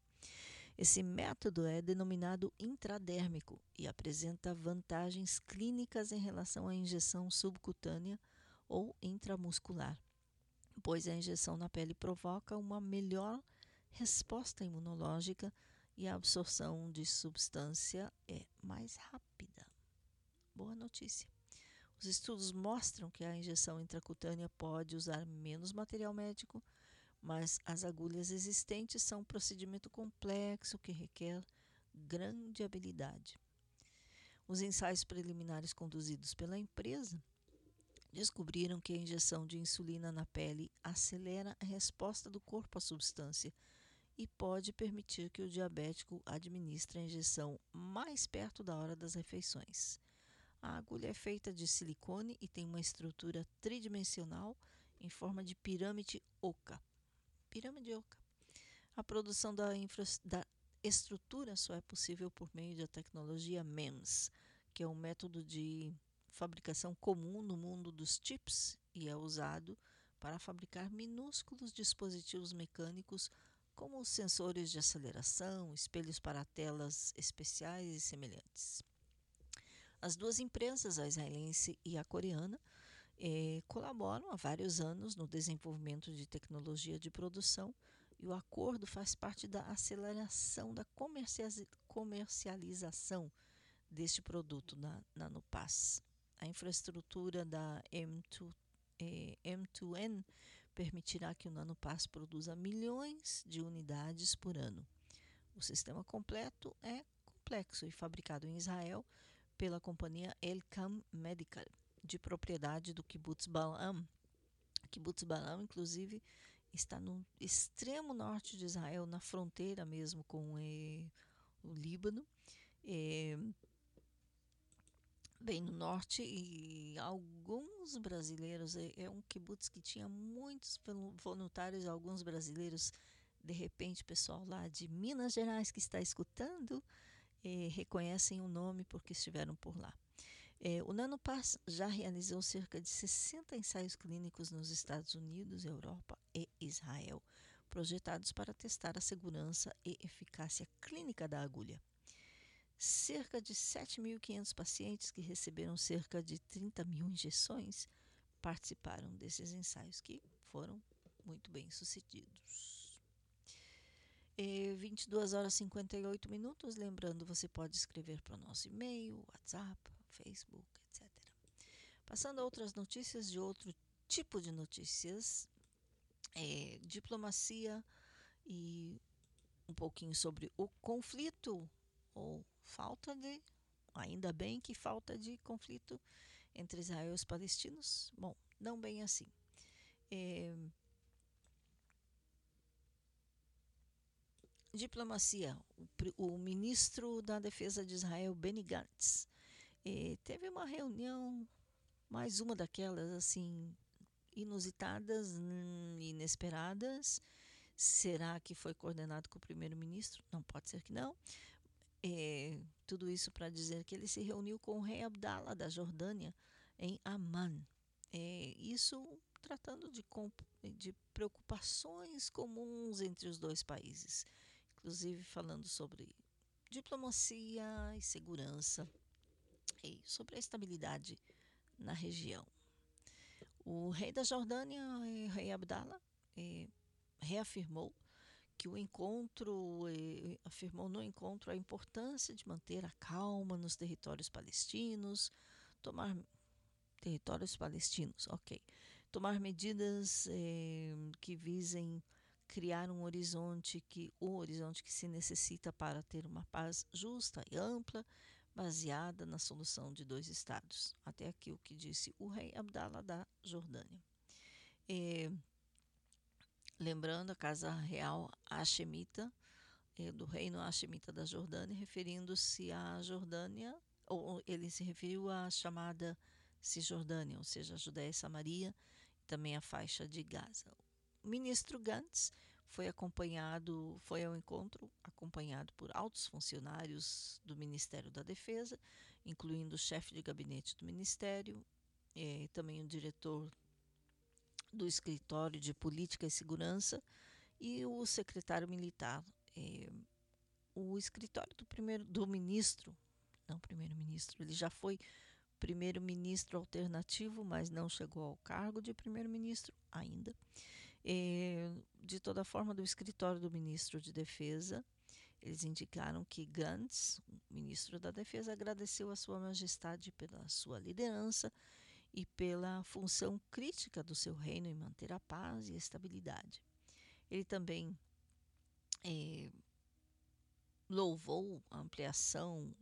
Esse método é denominado intradérmico e apresenta vantagens clínicas em relação à injeção subcutânea ou intramuscular pois a injeção na pele provoca uma melhor resposta imunológica e a absorção de substância é mais rápida. Boa notícia. Os estudos mostram que a injeção intracutânea pode usar menos material médico, mas as agulhas existentes são um procedimento complexo que requer grande habilidade. Os ensaios preliminares conduzidos pela empresa descobriram que a injeção de insulina na pele acelera a resposta do corpo à substância e pode permitir que o diabético administre a injeção mais perto da hora das refeições. A agulha é feita de silicone e tem uma estrutura tridimensional em forma de pirâmide oca. Pirâmide oca. A produção da, da estrutura só é possível por meio da tecnologia MEMS, que é um método de fabricação comum no mundo dos chips e é usado para fabricar minúsculos dispositivos mecânicos como sensores de aceleração, espelhos para telas especiais e semelhantes. As duas empresas, a israelense e a coreana, eh, colaboram há vários anos no desenvolvimento de tecnologia de produção e o acordo faz parte da aceleração da comercialização deste produto na Nanopaz. A infraestrutura da M2, eh, M2N permitirá que o NanoPass produza milhões de unidades por ano. O sistema completo é complexo e fabricado em Israel pela companhia Elcam Medical, de propriedade do Kibbutz Balaam. Kibbutz Balaam, inclusive, está no extremo norte de Israel, na fronteira mesmo com eh, o Líbano, eh, bem no norte, e alguns brasileiros, é, é um kibbutz que tinha muitos volu- voluntários, alguns brasileiros, de repente, pessoal lá de Minas Gerais que está escutando, eh, reconhecem o nome porque estiveram por lá. Eh, o NanoPass já realizou cerca de 60 ensaios clínicos nos Estados Unidos, Europa e Israel, projetados para testar a segurança e eficácia clínica da agulha. Cerca de 7.500 pacientes que receberam cerca de 30 mil injeções participaram desses ensaios que foram muito bem sucedidos. É, 22 horas e 58 minutos. Lembrando, você pode escrever para o nosso e-mail, WhatsApp, Facebook, etc. Passando a outras notícias de outro tipo de notícias, é, diplomacia e um pouquinho sobre o conflito ou falta de, ainda bem que falta de conflito entre Israel e os palestinos. Bom, não bem assim. É, diplomacia, o, o ministro da Defesa de Israel, Benny Gantz, eh, teve uma reunião, mais uma daquelas assim inusitadas, hum, inesperadas. Será que foi coordenado com o primeiro-ministro? Não pode ser que não. Eh, tudo isso para dizer que ele se reuniu com o rei Abdallah da Jordânia em Amman. Eh, isso tratando de, de preocupações comuns entre os dois países, inclusive falando sobre diplomacia e segurança e sobre a estabilidade na região. O rei da Jordânia, eh, rei Abdallah, reafirmou que o encontro, eh, afirmou no encontro a importância de manter a calma nos territórios palestinos, tomar territórios palestinos, ok, tomar medidas eh, que visem criar um horizonte que o horizonte que se necessita para ter uma paz justa e ampla, baseada na solução de dois estados. Até aqui o que disse o rei Abdallah da Jordânia. Eh, lembrando a casa real Hashemita, eh, do reino Hashemita da Jordânia, referindo-se à Jordânia, ou ele se referiu à chamada Cisjordânia, ou seja, a Judéia e Samaria, e também a faixa de Gaza. O ministro Gantz foi acompanhado, foi ao encontro acompanhado por altos funcionários do Ministério da Defesa, incluindo o chefe de gabinete do Ministério, eh, também o diretor do Escritório de Política e Segurança e o secretário militar. Eh, o escritório do primeiro do ministro, não primeiro-ministro, ele já foi primeiro-ministro alternativo, mas não chegou ao cargo de primeiro-ministro ainda. Eh, de toda forma, do escritório do ministro de Defesa, eles indicaram que Gantz, ministro da Defesa, agradeceu a sua majestade pela sua liderança e pela função crítica do seu reino em manter a paz e a estabilidade. Ele também eh, louvou a ampliação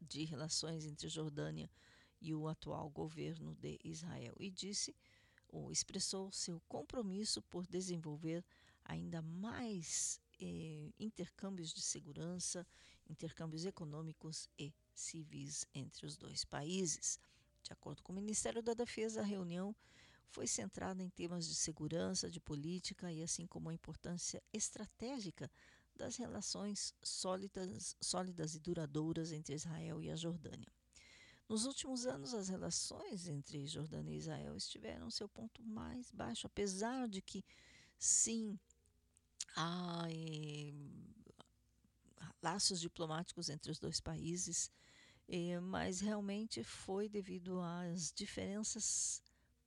de relações entre Jordânia e o atual governo de Israel e disse ou expressou seu compromisso por desenvolver ainda mais eh, intercâmbios de segurança, intercâmbios econômicos e civis entre os dois países. De acordo com o Ministério da Defesa, a reunião foi centrada em temas de segurança, de política e assim como a importância estratégica das relações sólidas, sólidas e duradouras entre Israel e a Jordânia. Nos últimos anos, as relações entre Jordânia e Israel estiveram seu ponto mais baixo, apesar de que, sim, há eh, laços diplomáticos entre os dois países, eh, mas realmente foi devido às diferenças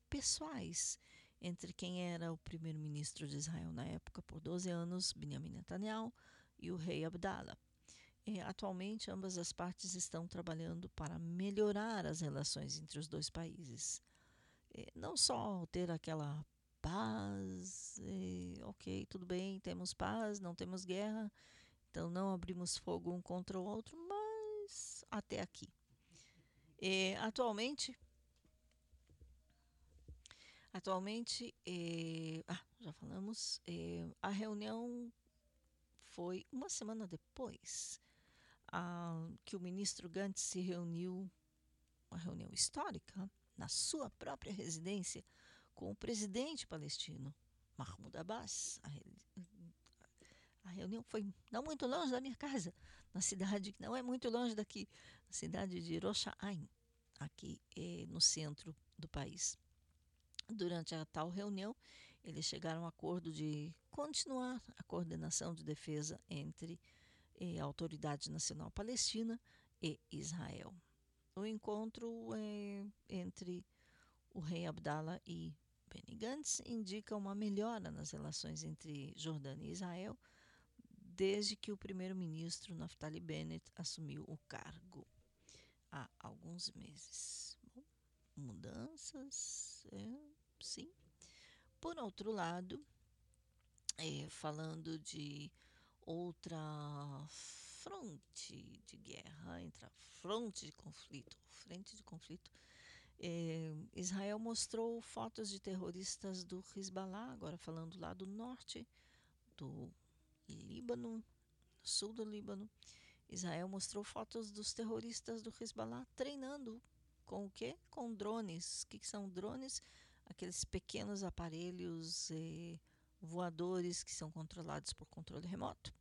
pessoais entre quem era o primeiro-ministro de Israel na época por 12 anos, Benjamin Netanyahu, e o rei Abdallah. Eh, atualmente, ambas as partes estão trabalhando para melhorar as relações entre os dois países. Eh, não só ter aquela paz, eh, ok, tudo bem, temos paz, não temos guerra, então não abrimos fogo um contra o outro, mas até aqui. Eh, atualmente, atualmente, eh, ah, já falamos, eh, a reunião foi uma semana depois ah, que o ministro Gantz se reuniu, uma reunião histórica, na sua própria residência, com o presidente palestino, Mahmoud Abbas. A, a reunião foi não muito longe da minha casa, na cidade que não é muito longe daqui, na cidade de Rosha'ain, aqui eh, no centro do país. Durante a tal reunião, eles chegaram a um acordo de continuar a coordenação de defesa entre eh, a Autoridade Nacional Palestina e Israel. O encontro eh, entre o rei Abdallah e Benny Gantz indica uma melhora nas relações entre Jordânia e Israel desde que o primeiro-ministro Naftali Bennett assumiu o cargo há alguns meses. Bom, mudanças, é, sim. Por outro lado, é, falando de outra fronte de guerra, entre a fronte de conflito, frente de conflito, é, Israel mostrou fotos de terroristas do Hezbollah, agora falando lá do norte do Líbano, sul do Líbano. Israel mostrou fotos dos terroristas do Hezbollah treinando com o quê? Com drones. O que, que são drones? Aqueles pequenos aparelhos eh, voadores que são controlados por controle remoto.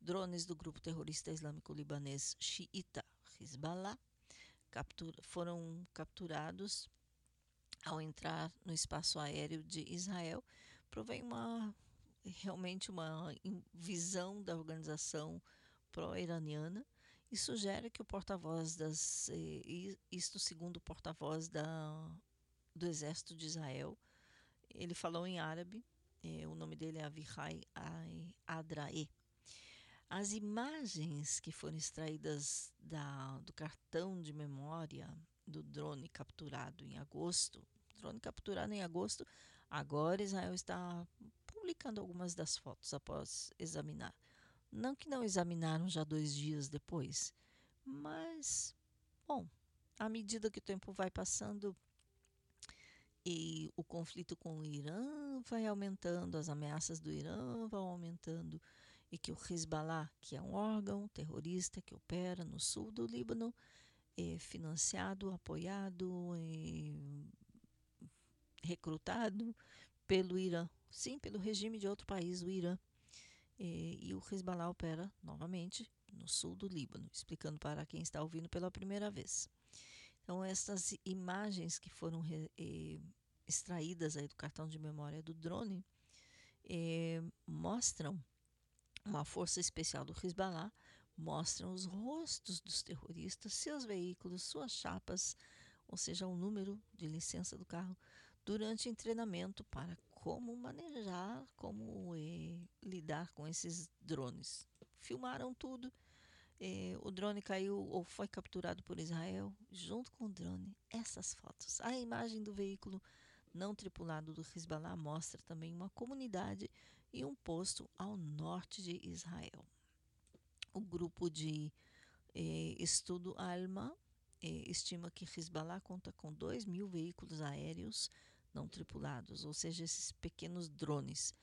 Drones do grupo terrorista islâmico libanês xiita Hezbollah captura, foram capturados ao entrar no espaço aéreo de Israel. Provém uma realmente uma visão da organização pró-iraniana. E sugere que o porta-voz das eh, isto segundo o porta-voz do exército de Israel ele falou em árabe eh, o nome dele é Avihai Ai- Adrae. As imagens que foram extraídas da, do cartão de memória do drone capturado em agosto drone capturado em agosto agora Israel está publicando algumas das fotos após examinar. Não que não examinaram já dois dias depois, mas, bom, à medida que o tempo vai passando e o conflito com o Irã vai aumentando, as ameaças do Irã vão aumentando, e que o Hezbollah, que é um órgão terrorista que opera no sul do Líbano, é financiado, apoiado, e recrutado pelo Irã, sim, pelo regime de outro país, o Irã. E, e o Hezbollah opera novamente no sul do Líbano, explicando para quem está ouvindo pela primeira vez. Então, essas imagens que foram re- eh, extraídas aí do cartão de memória do drone eh, mostram uma força especial do Hezbollah, mostram os rostos dos terroristas, seus veículos, suas chapas, ou seja, o número de licença do carro, durante treinamento para como manejar, como eh, lidar com esses drones. Filmaram tudo. eh, o drone caiu ou foi capturado por Israel junto com o drone. Essas fotos. A imagem do veículo não tripulado do Hezbollah mostra também uma comunidade e um posto ao norte de Israel. O grupo de eh, estudo ALMA estima que Hezbollah conta com 2 mil veículos aéreos não tripulados, ou seja, esses pequenos drones.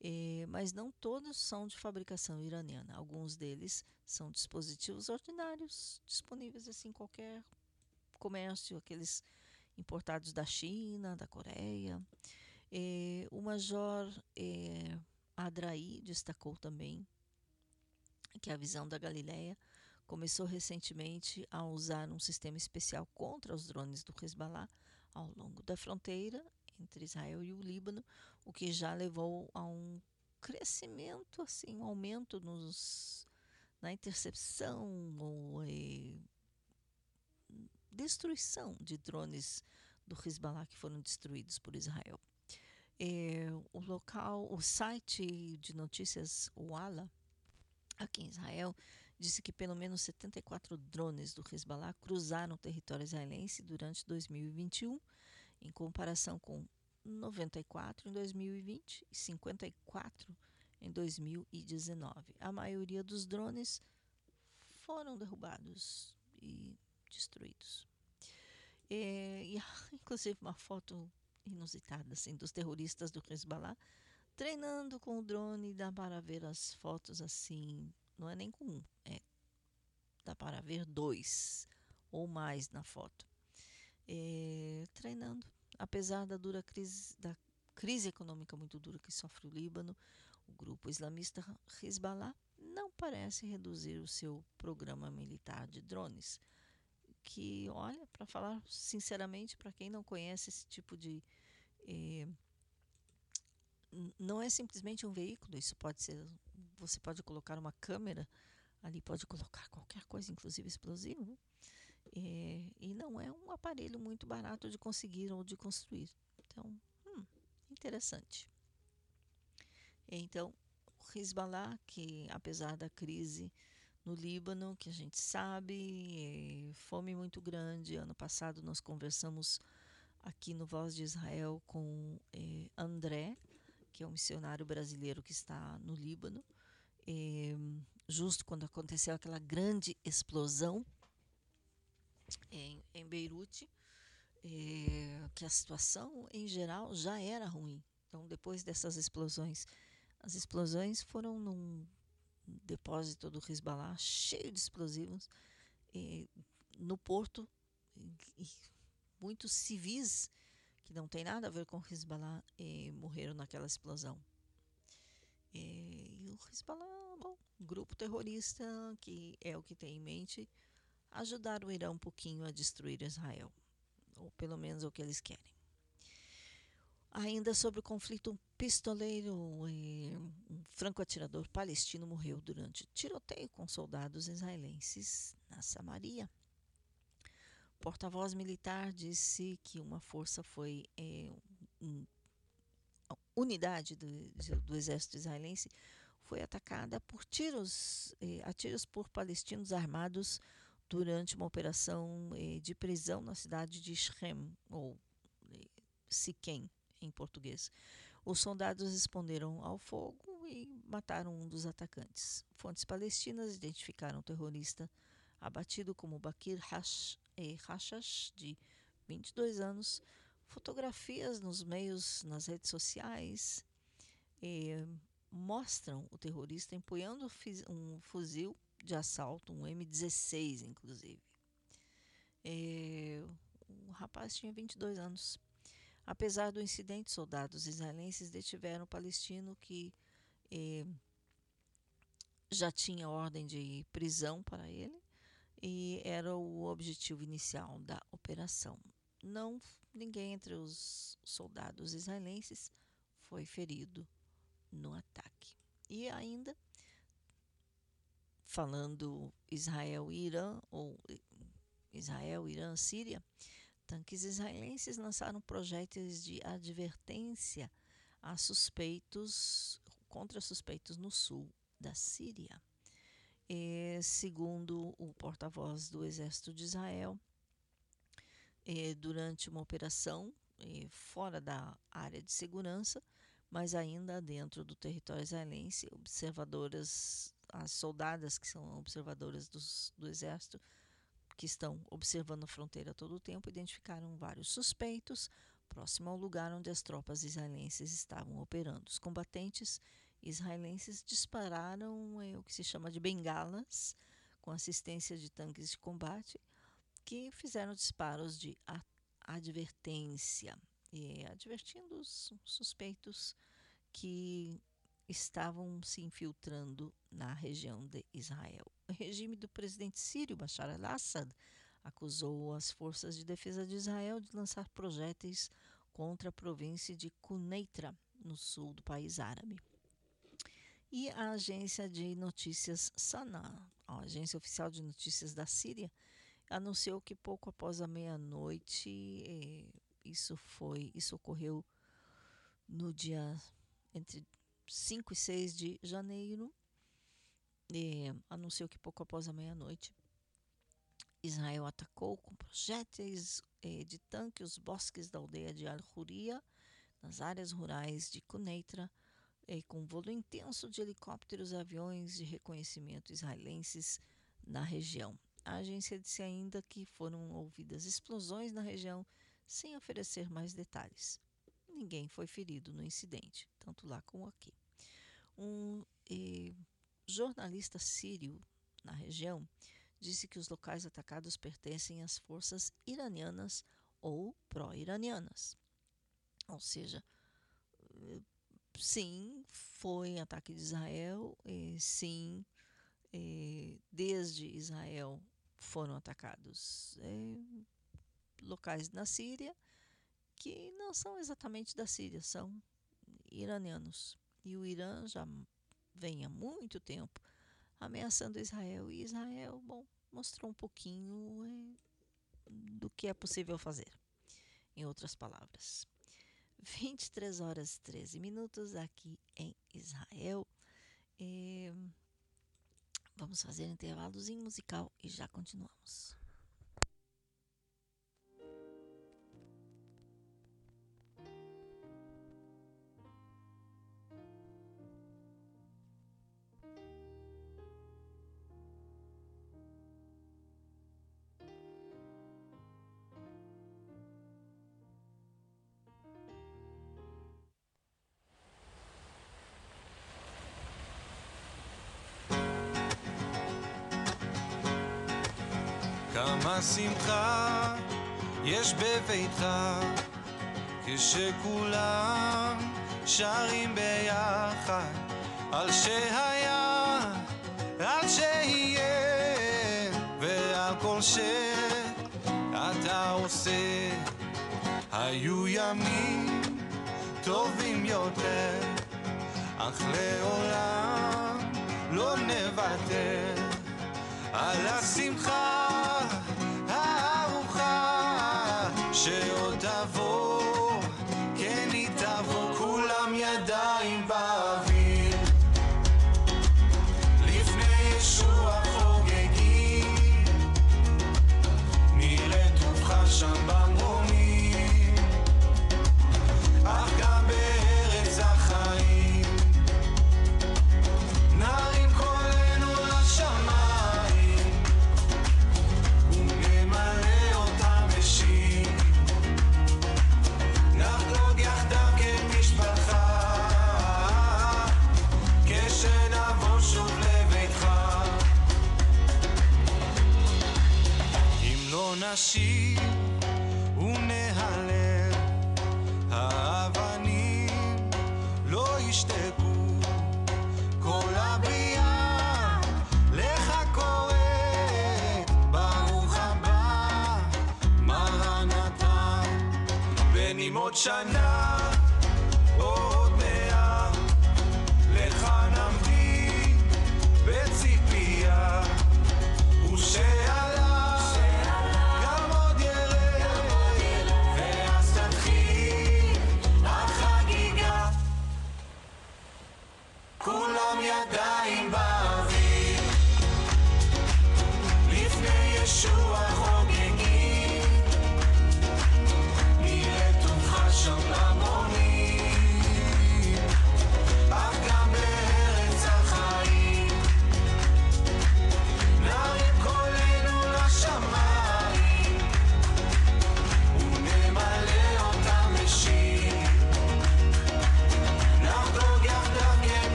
Eh, mas não todos são de fabricação iraniana. Alguns deles são dispositivos ordinários, disponíveis assim em qualquer comércio, aqueles importados da China, da Coreia. Eh, o major eh, Adraí destacou também que a visão da Galileia começou recentemente a usar um sistema especial contra os drones do Hezbollah ao longo da fronteira entre Israel e o Líbano, o que já levou a um crescimento, assim, um aumento nos, na intercepção ou eh, destruição de drones do Hezbollah que foram destruídos por Israel. Eh, o local, o site de notícias Walla, aqui em Israel, disse que pelo menos 74 drones do Hezbollah cruzaram o território israelense durante 2021, em comparação com 94 em 2020 e 54 em 2019. A maioria dos drones foram derrubados e destruídos. É, e há, inclusive uma foto inusitada assim, dos terroristas do Hezbollah treinando com o drone, dá para ver as fotos assim, não é nem com um, é, dá para ver dois ou mais na foto. É, treinando, apesar da dura crise, da crise econômica muito dura que sofre o Líbano, o grupo islamista Hezbollah não parece reduzir o seu programa militar de drones. Que, olha, para falar sinceramente, para quem não conhece esse tipo de. Eh, não é simplesmente um veículo, isso pode ser. Você pode colocar uma câmera, ali pode colocar qualquer coisa, inclusive explosivo. Eh, e não é um aparelho muito barato de conseguir ou de construir. Então, hum, interessante. Então, o Hezbollah, que apesar da crise no Líbano, que a gente sabe, é, fome muito grande. Ano passado nós conversamos aqui no Voz de Israel com é, André, que é um missionário brasileiro que está no Líbano, é, justo quando aconteceu aquela grande explosão em, em Beirute, é, que a situação em geral já era ruim. Então, depois dessas explosões as explosões foram num depósito do Hezbollah cheio de explosivos e, no porto e, muitos civis que não tem nada a ver com o Hezbollah morreram naquela explosão. E o Hezbollah, bom, grupo terrorista que é o que tem em mente ajudar o Irã um pouquinho a destruir Israel, ou pelo menos é o que eles querem. Ainda sobre o conflito pistoleiro, um franco-atirador palestino morreu durante tiroteio com soldados israelenses na Samaria. Porta-voz militar disse que uma força foi é, um, unidade do, do, exército israelense foi atacada por tiros eh, a tiros por palestinos armados durante uma operação eh, de prisão na cidade de Shem ou eh, Siquém em português. Os soldados responderam ao fogo e mataram um dos atacantes. Fontes palestinas identificaram o terrorista abatido como Bakir Hash, eh, Hashash, de 22 anos. Fotografias nos meios, nas redes sociais, eh, mostram o terrorista empunhando um fuzil de assalto, um M16, inclusive. Eh, o rapaz tinha 22 anos. Apesar do incidente, soldados israelenses detiveram o palestino que eh, já tinha ordem de prisão para ele e era o objetivo inicial da operação. Não ninguém entre os soldados israelenses foi ferido no ataque. E ainda falando Israel e Irã ou Israel, Irã, Síria, Tanques israelenses lançaram projéteis de advertência a suspeitos contra suspeitos no sul da Síria. E, segundo o porta-voz do Exército de Israel, e, durante uma operação e, fora da área de segurança, mas ainda dentro do território israelense, observadoras, as soldadas que são observadoras dos, do exército que estão observando a fronteira todo o tempo, identificaram vários suspeitos próximo ao lugar onde as tropas israelenses estavam operando. Os combatentes israelenses dispararam é, o que se chama de bengalas, com assistência de tanques de combate, que fizeram disparos de advertência, advertindo os suspeitos que estavam se infiltrando na região de Israel. O regime do presidente sírio Bashar al-Assad acusou as forças de defesa de Israel de lançar projéteis contra a província de Quneitra, no sul do país árabe. E a agência de notícias Sana, a agência oficial de notícias da Síria, anunciou que pouco após a meia-noite, eh, isso foi, isso ocorreu no dia entre 5 e 6 de janeiro, é, anunciou que pouco após a meia-noite, Israel atacou com projéteis é, de tanque os bosques da aldeia de Al-Huria, nas áreas rurais de Cuneitra, é, com voo intenso de helicópteros e aviões de reconhecimento israelenses na região. A agência disse ainda que foram ouvidas explosões na região, sem oferecer mais detalhes. ninguém foi ferido no incidente, tanto lá como aqui. Um eh, jornalista sírio na região disse que os locais atacados pertencem às forças iranianas ou pró-iranianas. Ou seja, eh, sim, foi ataque de Israel, eh, sim, eh, desde Israel foram atacados eh, locais na Síria que não são exatamente da Síria, são iranianos. E o Irã já vem há muito tempo ameaçando Israel. E Israel, bom, mostrou um pouquinho eh, do que é possível fazer. Em outras palavras, 23 horas e 13 minutos aqui em Israel. Eh, vamos fazer um intervalozinho musical e já continuamos. כמה שמחה יש בביתך? כשכולם שרים ביחד על שהיה, על שיהיה ועל כל שאתה עושה. היו ימים טובים יותר אך לעולם לא נוותר. על השמחה נשיר ונהלל האבנים לא ישתקו. כל הבריאה לך קוראת ברוך הבא מרנתה בין אם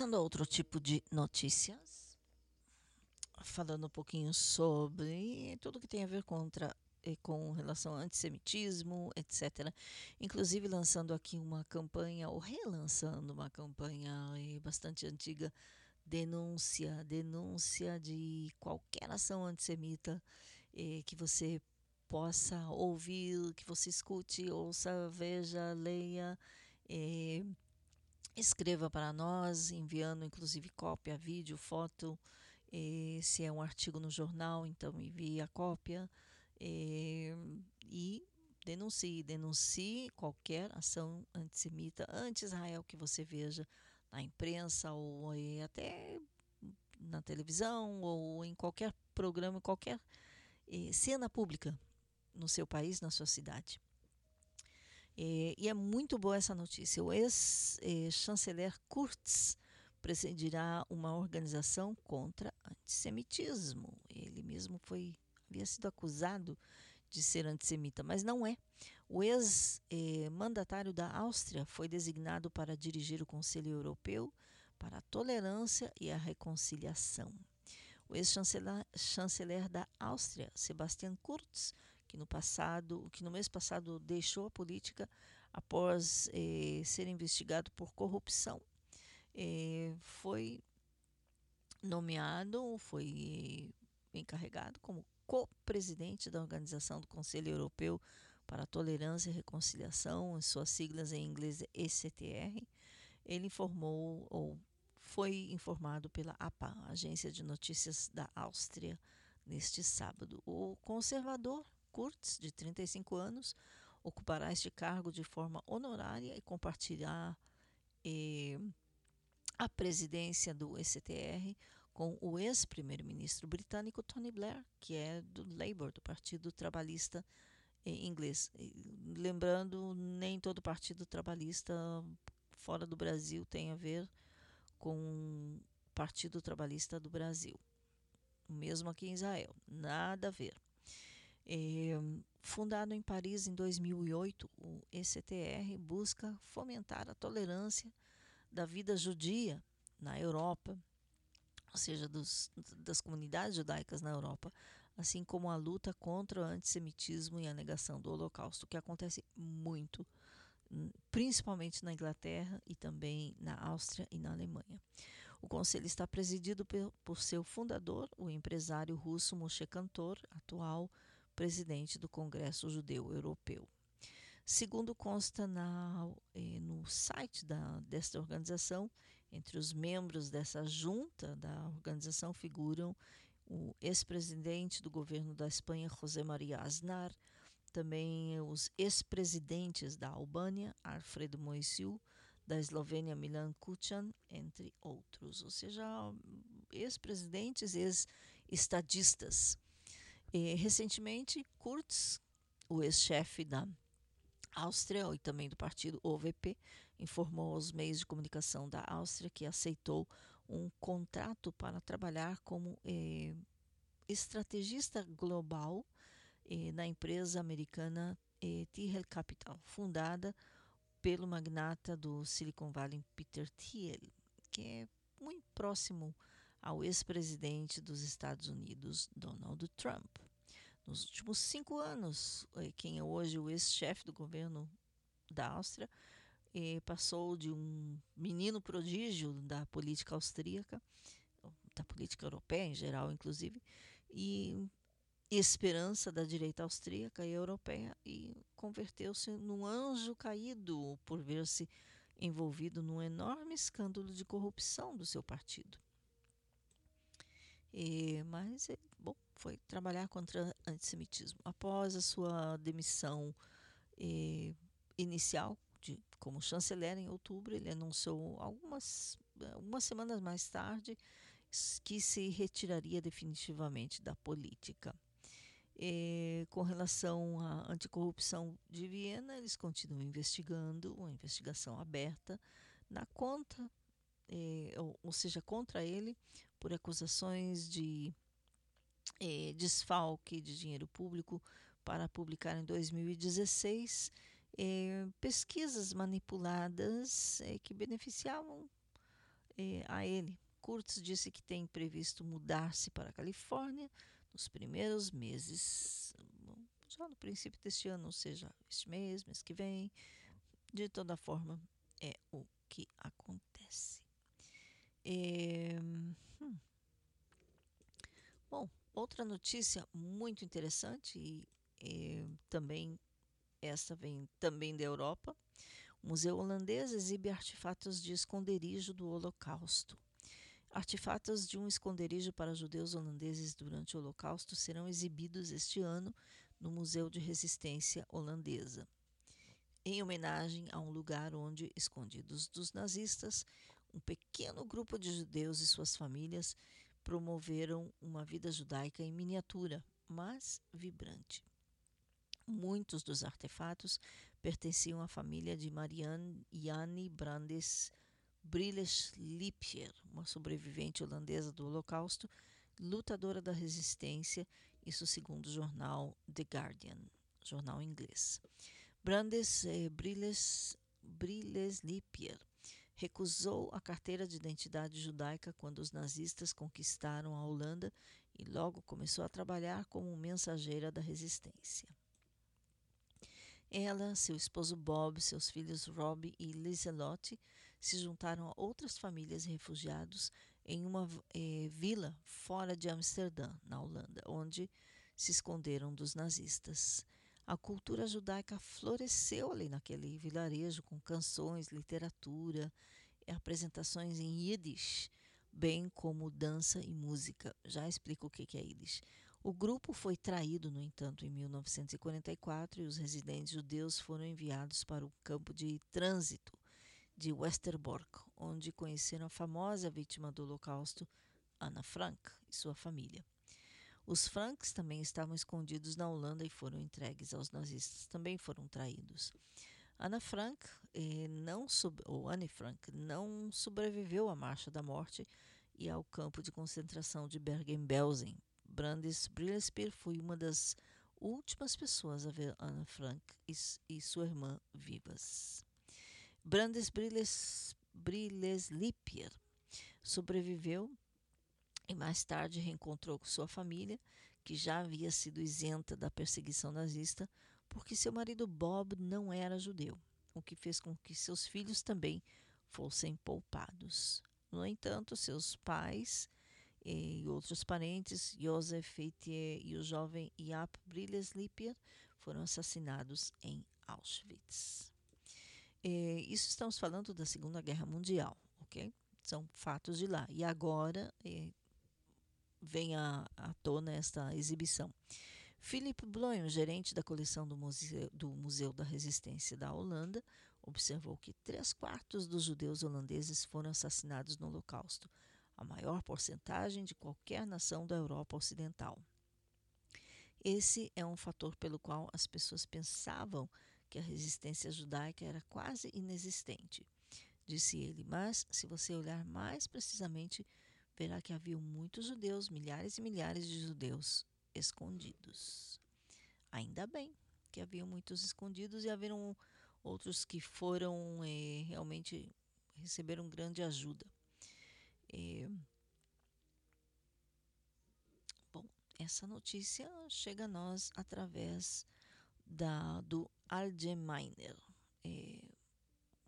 Passando a outro tipo de notícias, falando um pouquinho sobre tudo que tem a ver contra com relação ao antissemitismo, etc. Inclusive lançando aqui uma campanha, ou relançando uma campanha bastante antiga, denúncia, denúncia de qualquer ação antissemita eh, que você possa ouvir, que você escute, ouça, veja, leia, eh, escreva para nós, enviando inclusive cópia, vídeo, foto. eh, se é um artigo no jornal, então envie a cópia eh, e denuncie, denuncie qualquer ação antissemita, anti-Israel que você veja na imprensa ou até na televisão ou em qualquer programa, qualquer eh, cena pública no seu país, na sua cidade. Eh, e é muito boa essa notícia. O ex-chanceler Kurz presidirá uma organização contra antissemitismo. Ele mesmo foi havia sido acusado de ser antissemita, mas não é. O ex-mandatário da Áustria foi designado para dirigir o Conselho Europeu para a Tolerância e a Reconciliação. O ex-chanceler da Áustria, Sebastian Kurz, que no passado, que no mês passado deixou a política após eh, ser investigado por corrupção, eh, foi nomeado, foi encarregado como co-presidente da organização do Conselho Europeu para a Tolerância e Reconciliação, em suas siglas em inglês ECTR. Ele informou ou foi informado pela APA, Agência de Notícias da Áustria, neste sábado. O conservador Kurz, de 35 anos, ocupará este cargo de forma honorária e compartilhará eh, a presidência do ECTR com o ex-primeiro-ministro britânico Tony Blair, que é do Labour, do Partido Trabalhista em inglês. Lembrando, nem todo partido trabalhista fora do Brasil tem a ver com o Partido Trabalhista do Brasil. Mesmo aqui em Israel, nada a ver. É, fundado em Paris em 2008, o ECTR busca fomentar a tolerância da vida judia na Europa, ou seja, dos, das comunidades judaicas na Europa, assim como a luta contra o antissemitismo e a negação do Holocausto, que acontece muito, principalmente na Inglaterra e também na Áustria e na Alemanha. O conselho está presidido por, por seu fundador, o empresário russo Moshe Kantor, atual presidente do Congresso Judeu Europeu. Segundo consta na, eh, no site da, desta organização, entre os membros dessa junta da organização figuram o ex-presidente do governo da Espanha, José Maria Aznar, também os ex-presidentes da Albânia, Alfredo Moisiu, da Eslovênia, Milan Kucan, entre outros, ou seja, ex-presidentes, ex-estadistas. Recentemente, Kurz, o ex-chefe da Áustria e também do partido OVP informou aos meios de comunicação da Áustria que aceitou um contrato para trabalhar como eh, estrategista global eh, na empresa americana eh, Thiel Capital, fundada pelo magnata do Silicon Valley Peter Thiel, que é muito próximo ao ex-presidente dos Estados Unidos, Donald Trump. Nos últimos cinco anos, eh, quem é hoje o ex-chefe do governo da Áustria eh, passou de um menino prodígio da política austríaca, da política europeia em geral, inclusive, e esperança da direita austríaca e europeia, e converteu-se num anjo caído por ver-se envolvido num enorme escândalo de corrupção do seu partido. E, mas, bom, foi trabalhar contra antissemitismo. Após a sua demissão eh, inicial de, como chanceler em outubro, ele anunciou algumas, algumas semanas mais tarde que se retiraria definitivamente da política. E, com relação à anticorrupção de Viena, eles continuam investigando, uma investigação aberta na conta, eh, ou, ou seja, contra ele, por acusações de eh, desfalque de dinheiro público para publicar em 2016 eh, pesquisas manipuladas eh, que beneficiavam a ele. Kurtz disse que tem previsto mudar-se para a Califórnia nos primeiros meses, já no princípio deste ano, ou seja, este mês, mês que vem. De toda forma, é o que acontece. É, hum. Bom, outra notícia muito interessante e, e também essa vem também da Europa. O Museu Holandês exibe artefatos de esconderijo do Holocausto. Artefatos de um esconderijo para judeus holandeses durante o Holocausto serão exibidos este ano no Museu de Resistência Holandesa, em homenagem a um lugar onde, escondidos dos nazistas, um pequeno grupo de judeus e suas famílias promoveram uma vida judaica em miniatura, mas vibrante. Muitos dos artefatos pertenciam à família de Marianne Janne Brandes Brilles Lippier, uma sobrevivente holandesa do Holocausto, lutadora da resistência, isso segundo o jornal The Guardian, jornal inglês. Brandes eh, Lippier recusou a carteira de identidade judaica quando os nazistas conquistaram a Holanda e logo começou a trabalhar como mensageira da resistência. Ela, seu esposo Bob, seus filhos Rob e Liselotte se juntaram a outras famílias e refugiados em uma eh, vila fora de Amsterdã, na Holanda, onde se esconderam dos nazistas. A cultura judaica floresceu ali naquele vilarejo com canções, literatura, apresentações em Yiddish, bem como dança e música. Já explico o que é Yiddish. O grupo foi traído, no entanto, em 1944 e os residentes judeus foram enviados para o campo de trânsito de Westerbork, onde conheceram a famosa vítima do Holocausto, Anna Frank, e sua família. Os Franks também estavam escondidos na Holanda e foram entregues aos nazistas. Também foram traídos. Anna Frank, eh, não ou Anne Frank, não sobreviveu à Marcha da Morte e ao campo de concentração de Bergen-Belsen. Brandes Brillespeer foi uma das últimas pessoas a ver Anna Frank e, e sua irmã vivas. Brandes Brilles, Brilleslipier sobreviveu e mais tarde reencontrou com sua família, que já havia sido isenta da perseguição nazista, porque seu marido Bob não era judeu, o que fez com que seus filhos também fossem poupados. No entanto, seus pais e outros parentes, Josef Feitier e o jovem Jaap Brilleslipier, foram assassinados em Auschwitz. É, isso estamos falando da Segunda Guerra Mundial, ok? São fatos de lá. E agora é, vem à, à tona esta exibição. Philip Bloem, gerente da coleção do Museu, do Museu da Resistência da Holanda, observou que três quartos dos judeus holandeses foram assassinados no Holocausto, a maior porcentagem de qualquer nação da Europa Ocidental. Esse é um fator pelo qual as pessoas pensavam que a resistência judaica era quase inexistente, disse ele. Mas, se você olhar mais precisamente, verá que havia muitos judeus, milhares e milhares de judeus escondidos. Ainda bem que havia muitos escondidos e haveram outros que foram eh, realmente receberam grande ajuda. Eh, bom, essa notícia chega a nós através da, do Allgemeiner, é,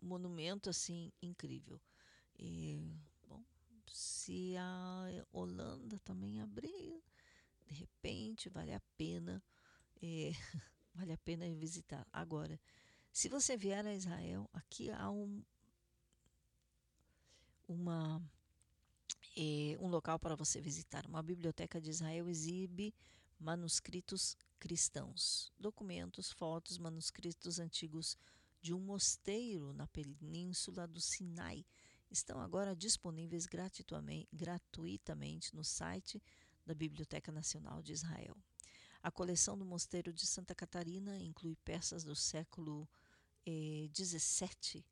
monumento assim incrível. bom, se a Holanda também abrir, de repente vale a pena, é, vale a pena visitar. Agora, se você vier a Israel, aqui há um, uma é, um local para você visitar. Uma biblioteca de Israel exibe manuscritos cristãos, documentos, fotos, manuscritos antigos de um mosteiro na península do Sinai estão agora disponíveis gratuitamente no site da Biblioteca Nacional de Israel. A coleção do Mosteiro de Santa Catarina inclui peças do século XVII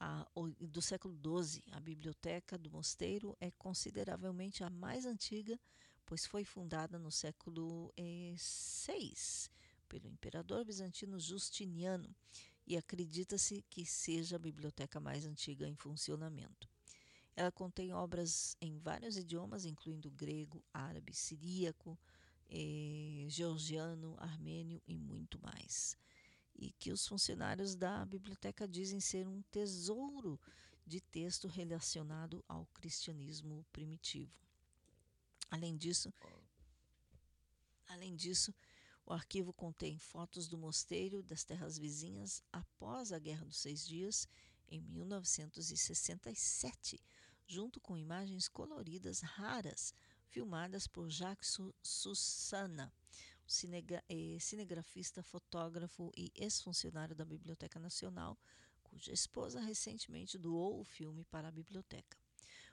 eh, do século XII. A biblioteca do mosteiro é consideravelmente a mais antiga pois foi fundada no século VI eh, pelo imperador bizantino Justiniano e acredita-se que seja a biblioteca mais antiga em funcionamento. Ela contém obras em vários idiomas, incluindo grego, árabe, siríaco, eh, georgiano, armênio e muito mais. E que os funcionários da biblioteca dizem ser um tesouro de texto relacionado ao cristianismo primitivo. Além disso, além disso, o arquivo contém fotos do mosteiro das terras vizinhas após a Guerra dos Seis Dias, em 1967, junto com imagens coloridas raras filmadas por Jacques cinegra eh, cinegrafista, fotógrafo e ex-funcionário da Biblioteca Nacional, cuja esposa recentemente doou o filme para a biblioteca.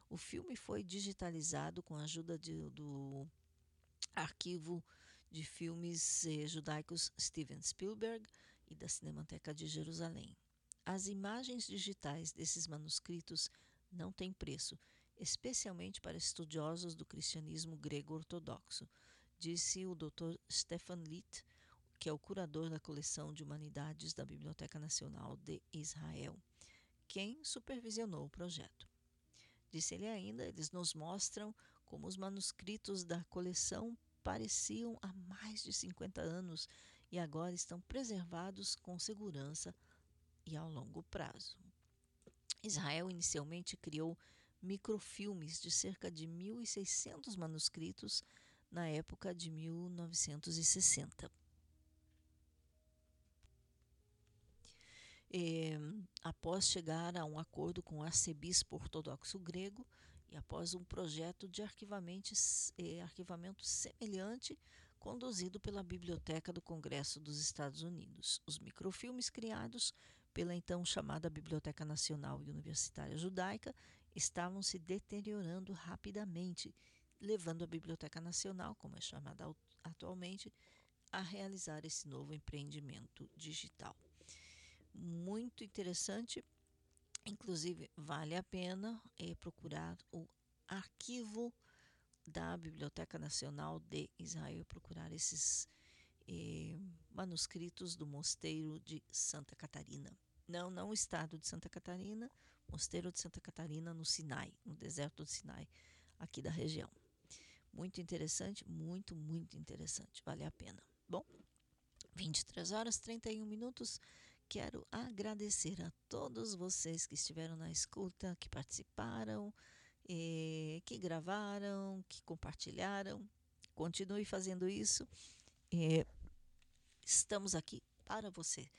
O filme foi digitalizado com a ajuda de, do arquivo de filmes eh, judaicos Steven Spielberg e da Cinemateca de Jerusalém. As imagens digitais desses manuscritos não têm preço, especialmente para estudiosos do cristianismo grego ortodoxo, disse o Dr. Stefan Litt, que é o curador da coleção de humanidades da Biblioteca Nacional de Israel, quem supervisionou o projeto. Disse ele ainda: eles nos mostram como os manuscritos da coleção pareciam há mais de 50 anos e agora estão preservados com segurança e ao longo prazo. Israel inicialmente criou microfilmes de cerca de 1.600 manuscritos na época de 1960. É, após chegar a um acordo com o arcebispo ortodoxo grego e após um projeto de arquivamento, é, arquivamento semelhante conduzido pela Biblioteca do Congresso dos Estados Unidos. Os microfilmes criados pela então chamada Biblioteca Nacional e Universitária Judaica estavam se deteriorando rapidamente, levando a Biblioteca Nacional, como é chamada atualmente, a realizar esse novo empreendimento digital muito interessante. Inclusive, vale a pena é, procurar o arquivo da Biblioteca Nacional de Israel, procurar esses eh, manuscritos do Mosteiro de Santa Catarina. Não, não o estado de Santa Catarina, Mosteiro de Santa Catarina no Sinai, no deserto do Sinai, aqui da região. Muito interessante, muito, muito interessante, vale a pena. Bom, 23 horas 31 minutos. Quero agradecer a todos vocês que estiveram na escuta, que participaram, eh, que gravaram, que compartilharam. Continue fazendo isso. Eh, estamos aqui para você.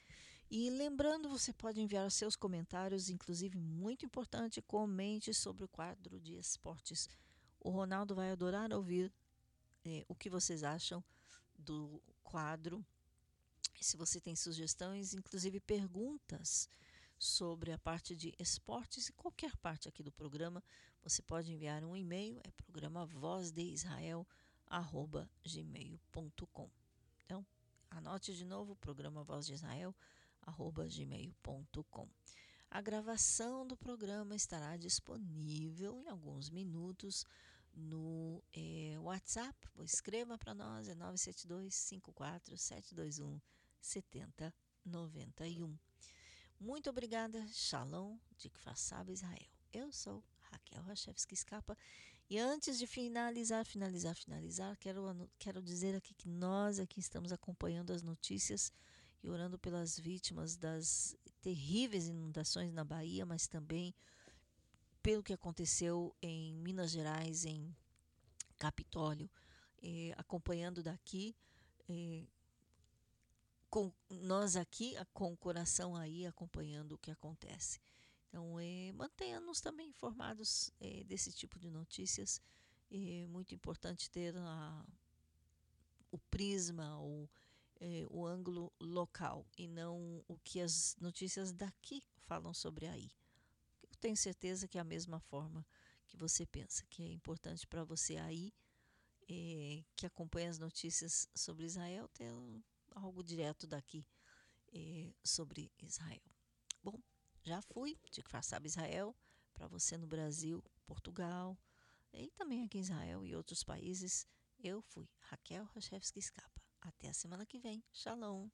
E lembrando, você pode enviar seus comentários, inclusive muito importante, comente sobre o quadro de esportes. O Ronaldo vai adorar ouvir eh, o que vocês acham do quadro se você tem sugestões, inclusive perguntas sobre a parte de esportes e qualquer parte aqui do programa, você pode enviar um e-mail, é programa voz de Israel gmail.com. Então, anote de novo, programa voz de Israel gmail.com. A gravação do programa estará disponível em alguns minutos no eh, WhatsApp. Escreva para nós, é 972 54 721 7091. Muito obrigada, Shalom de Kfassab Israel. Eu sou Raquel Rachevski Escapa e antes de finalizar, finalizar, finalizar, quero, quero dizer aqui que nós aqui estamos acompanhando as notícias e orando pelas vítimas das terríveis inundações na Bahia, mas também pelo que aconteceu em Minas Gerais, em Capitólio, eh, acompanhando daqui. Eh, com nós aqui com o coração aí acompanhando o que acontece. Então, é, mantenha-nos também informados é, desse tipo de notícias. É muito importante ter a, o prisma, o, é, o ângulo local e não o que as notícias daqui falam sobre aí. Eu tenho certeza que é a mesma forma que você pensa, que é importante para você aí, é, que acompanha as notícias sobre Israel, ter algo direto daqui eh, sobre Israel. Bom, já fui de Kfassab Israel para você no Brasil, Portugal e também aqui em Israel e outros países. Eu fui Raquel Rachevski Escapa. Até a semana que vem. Shalom.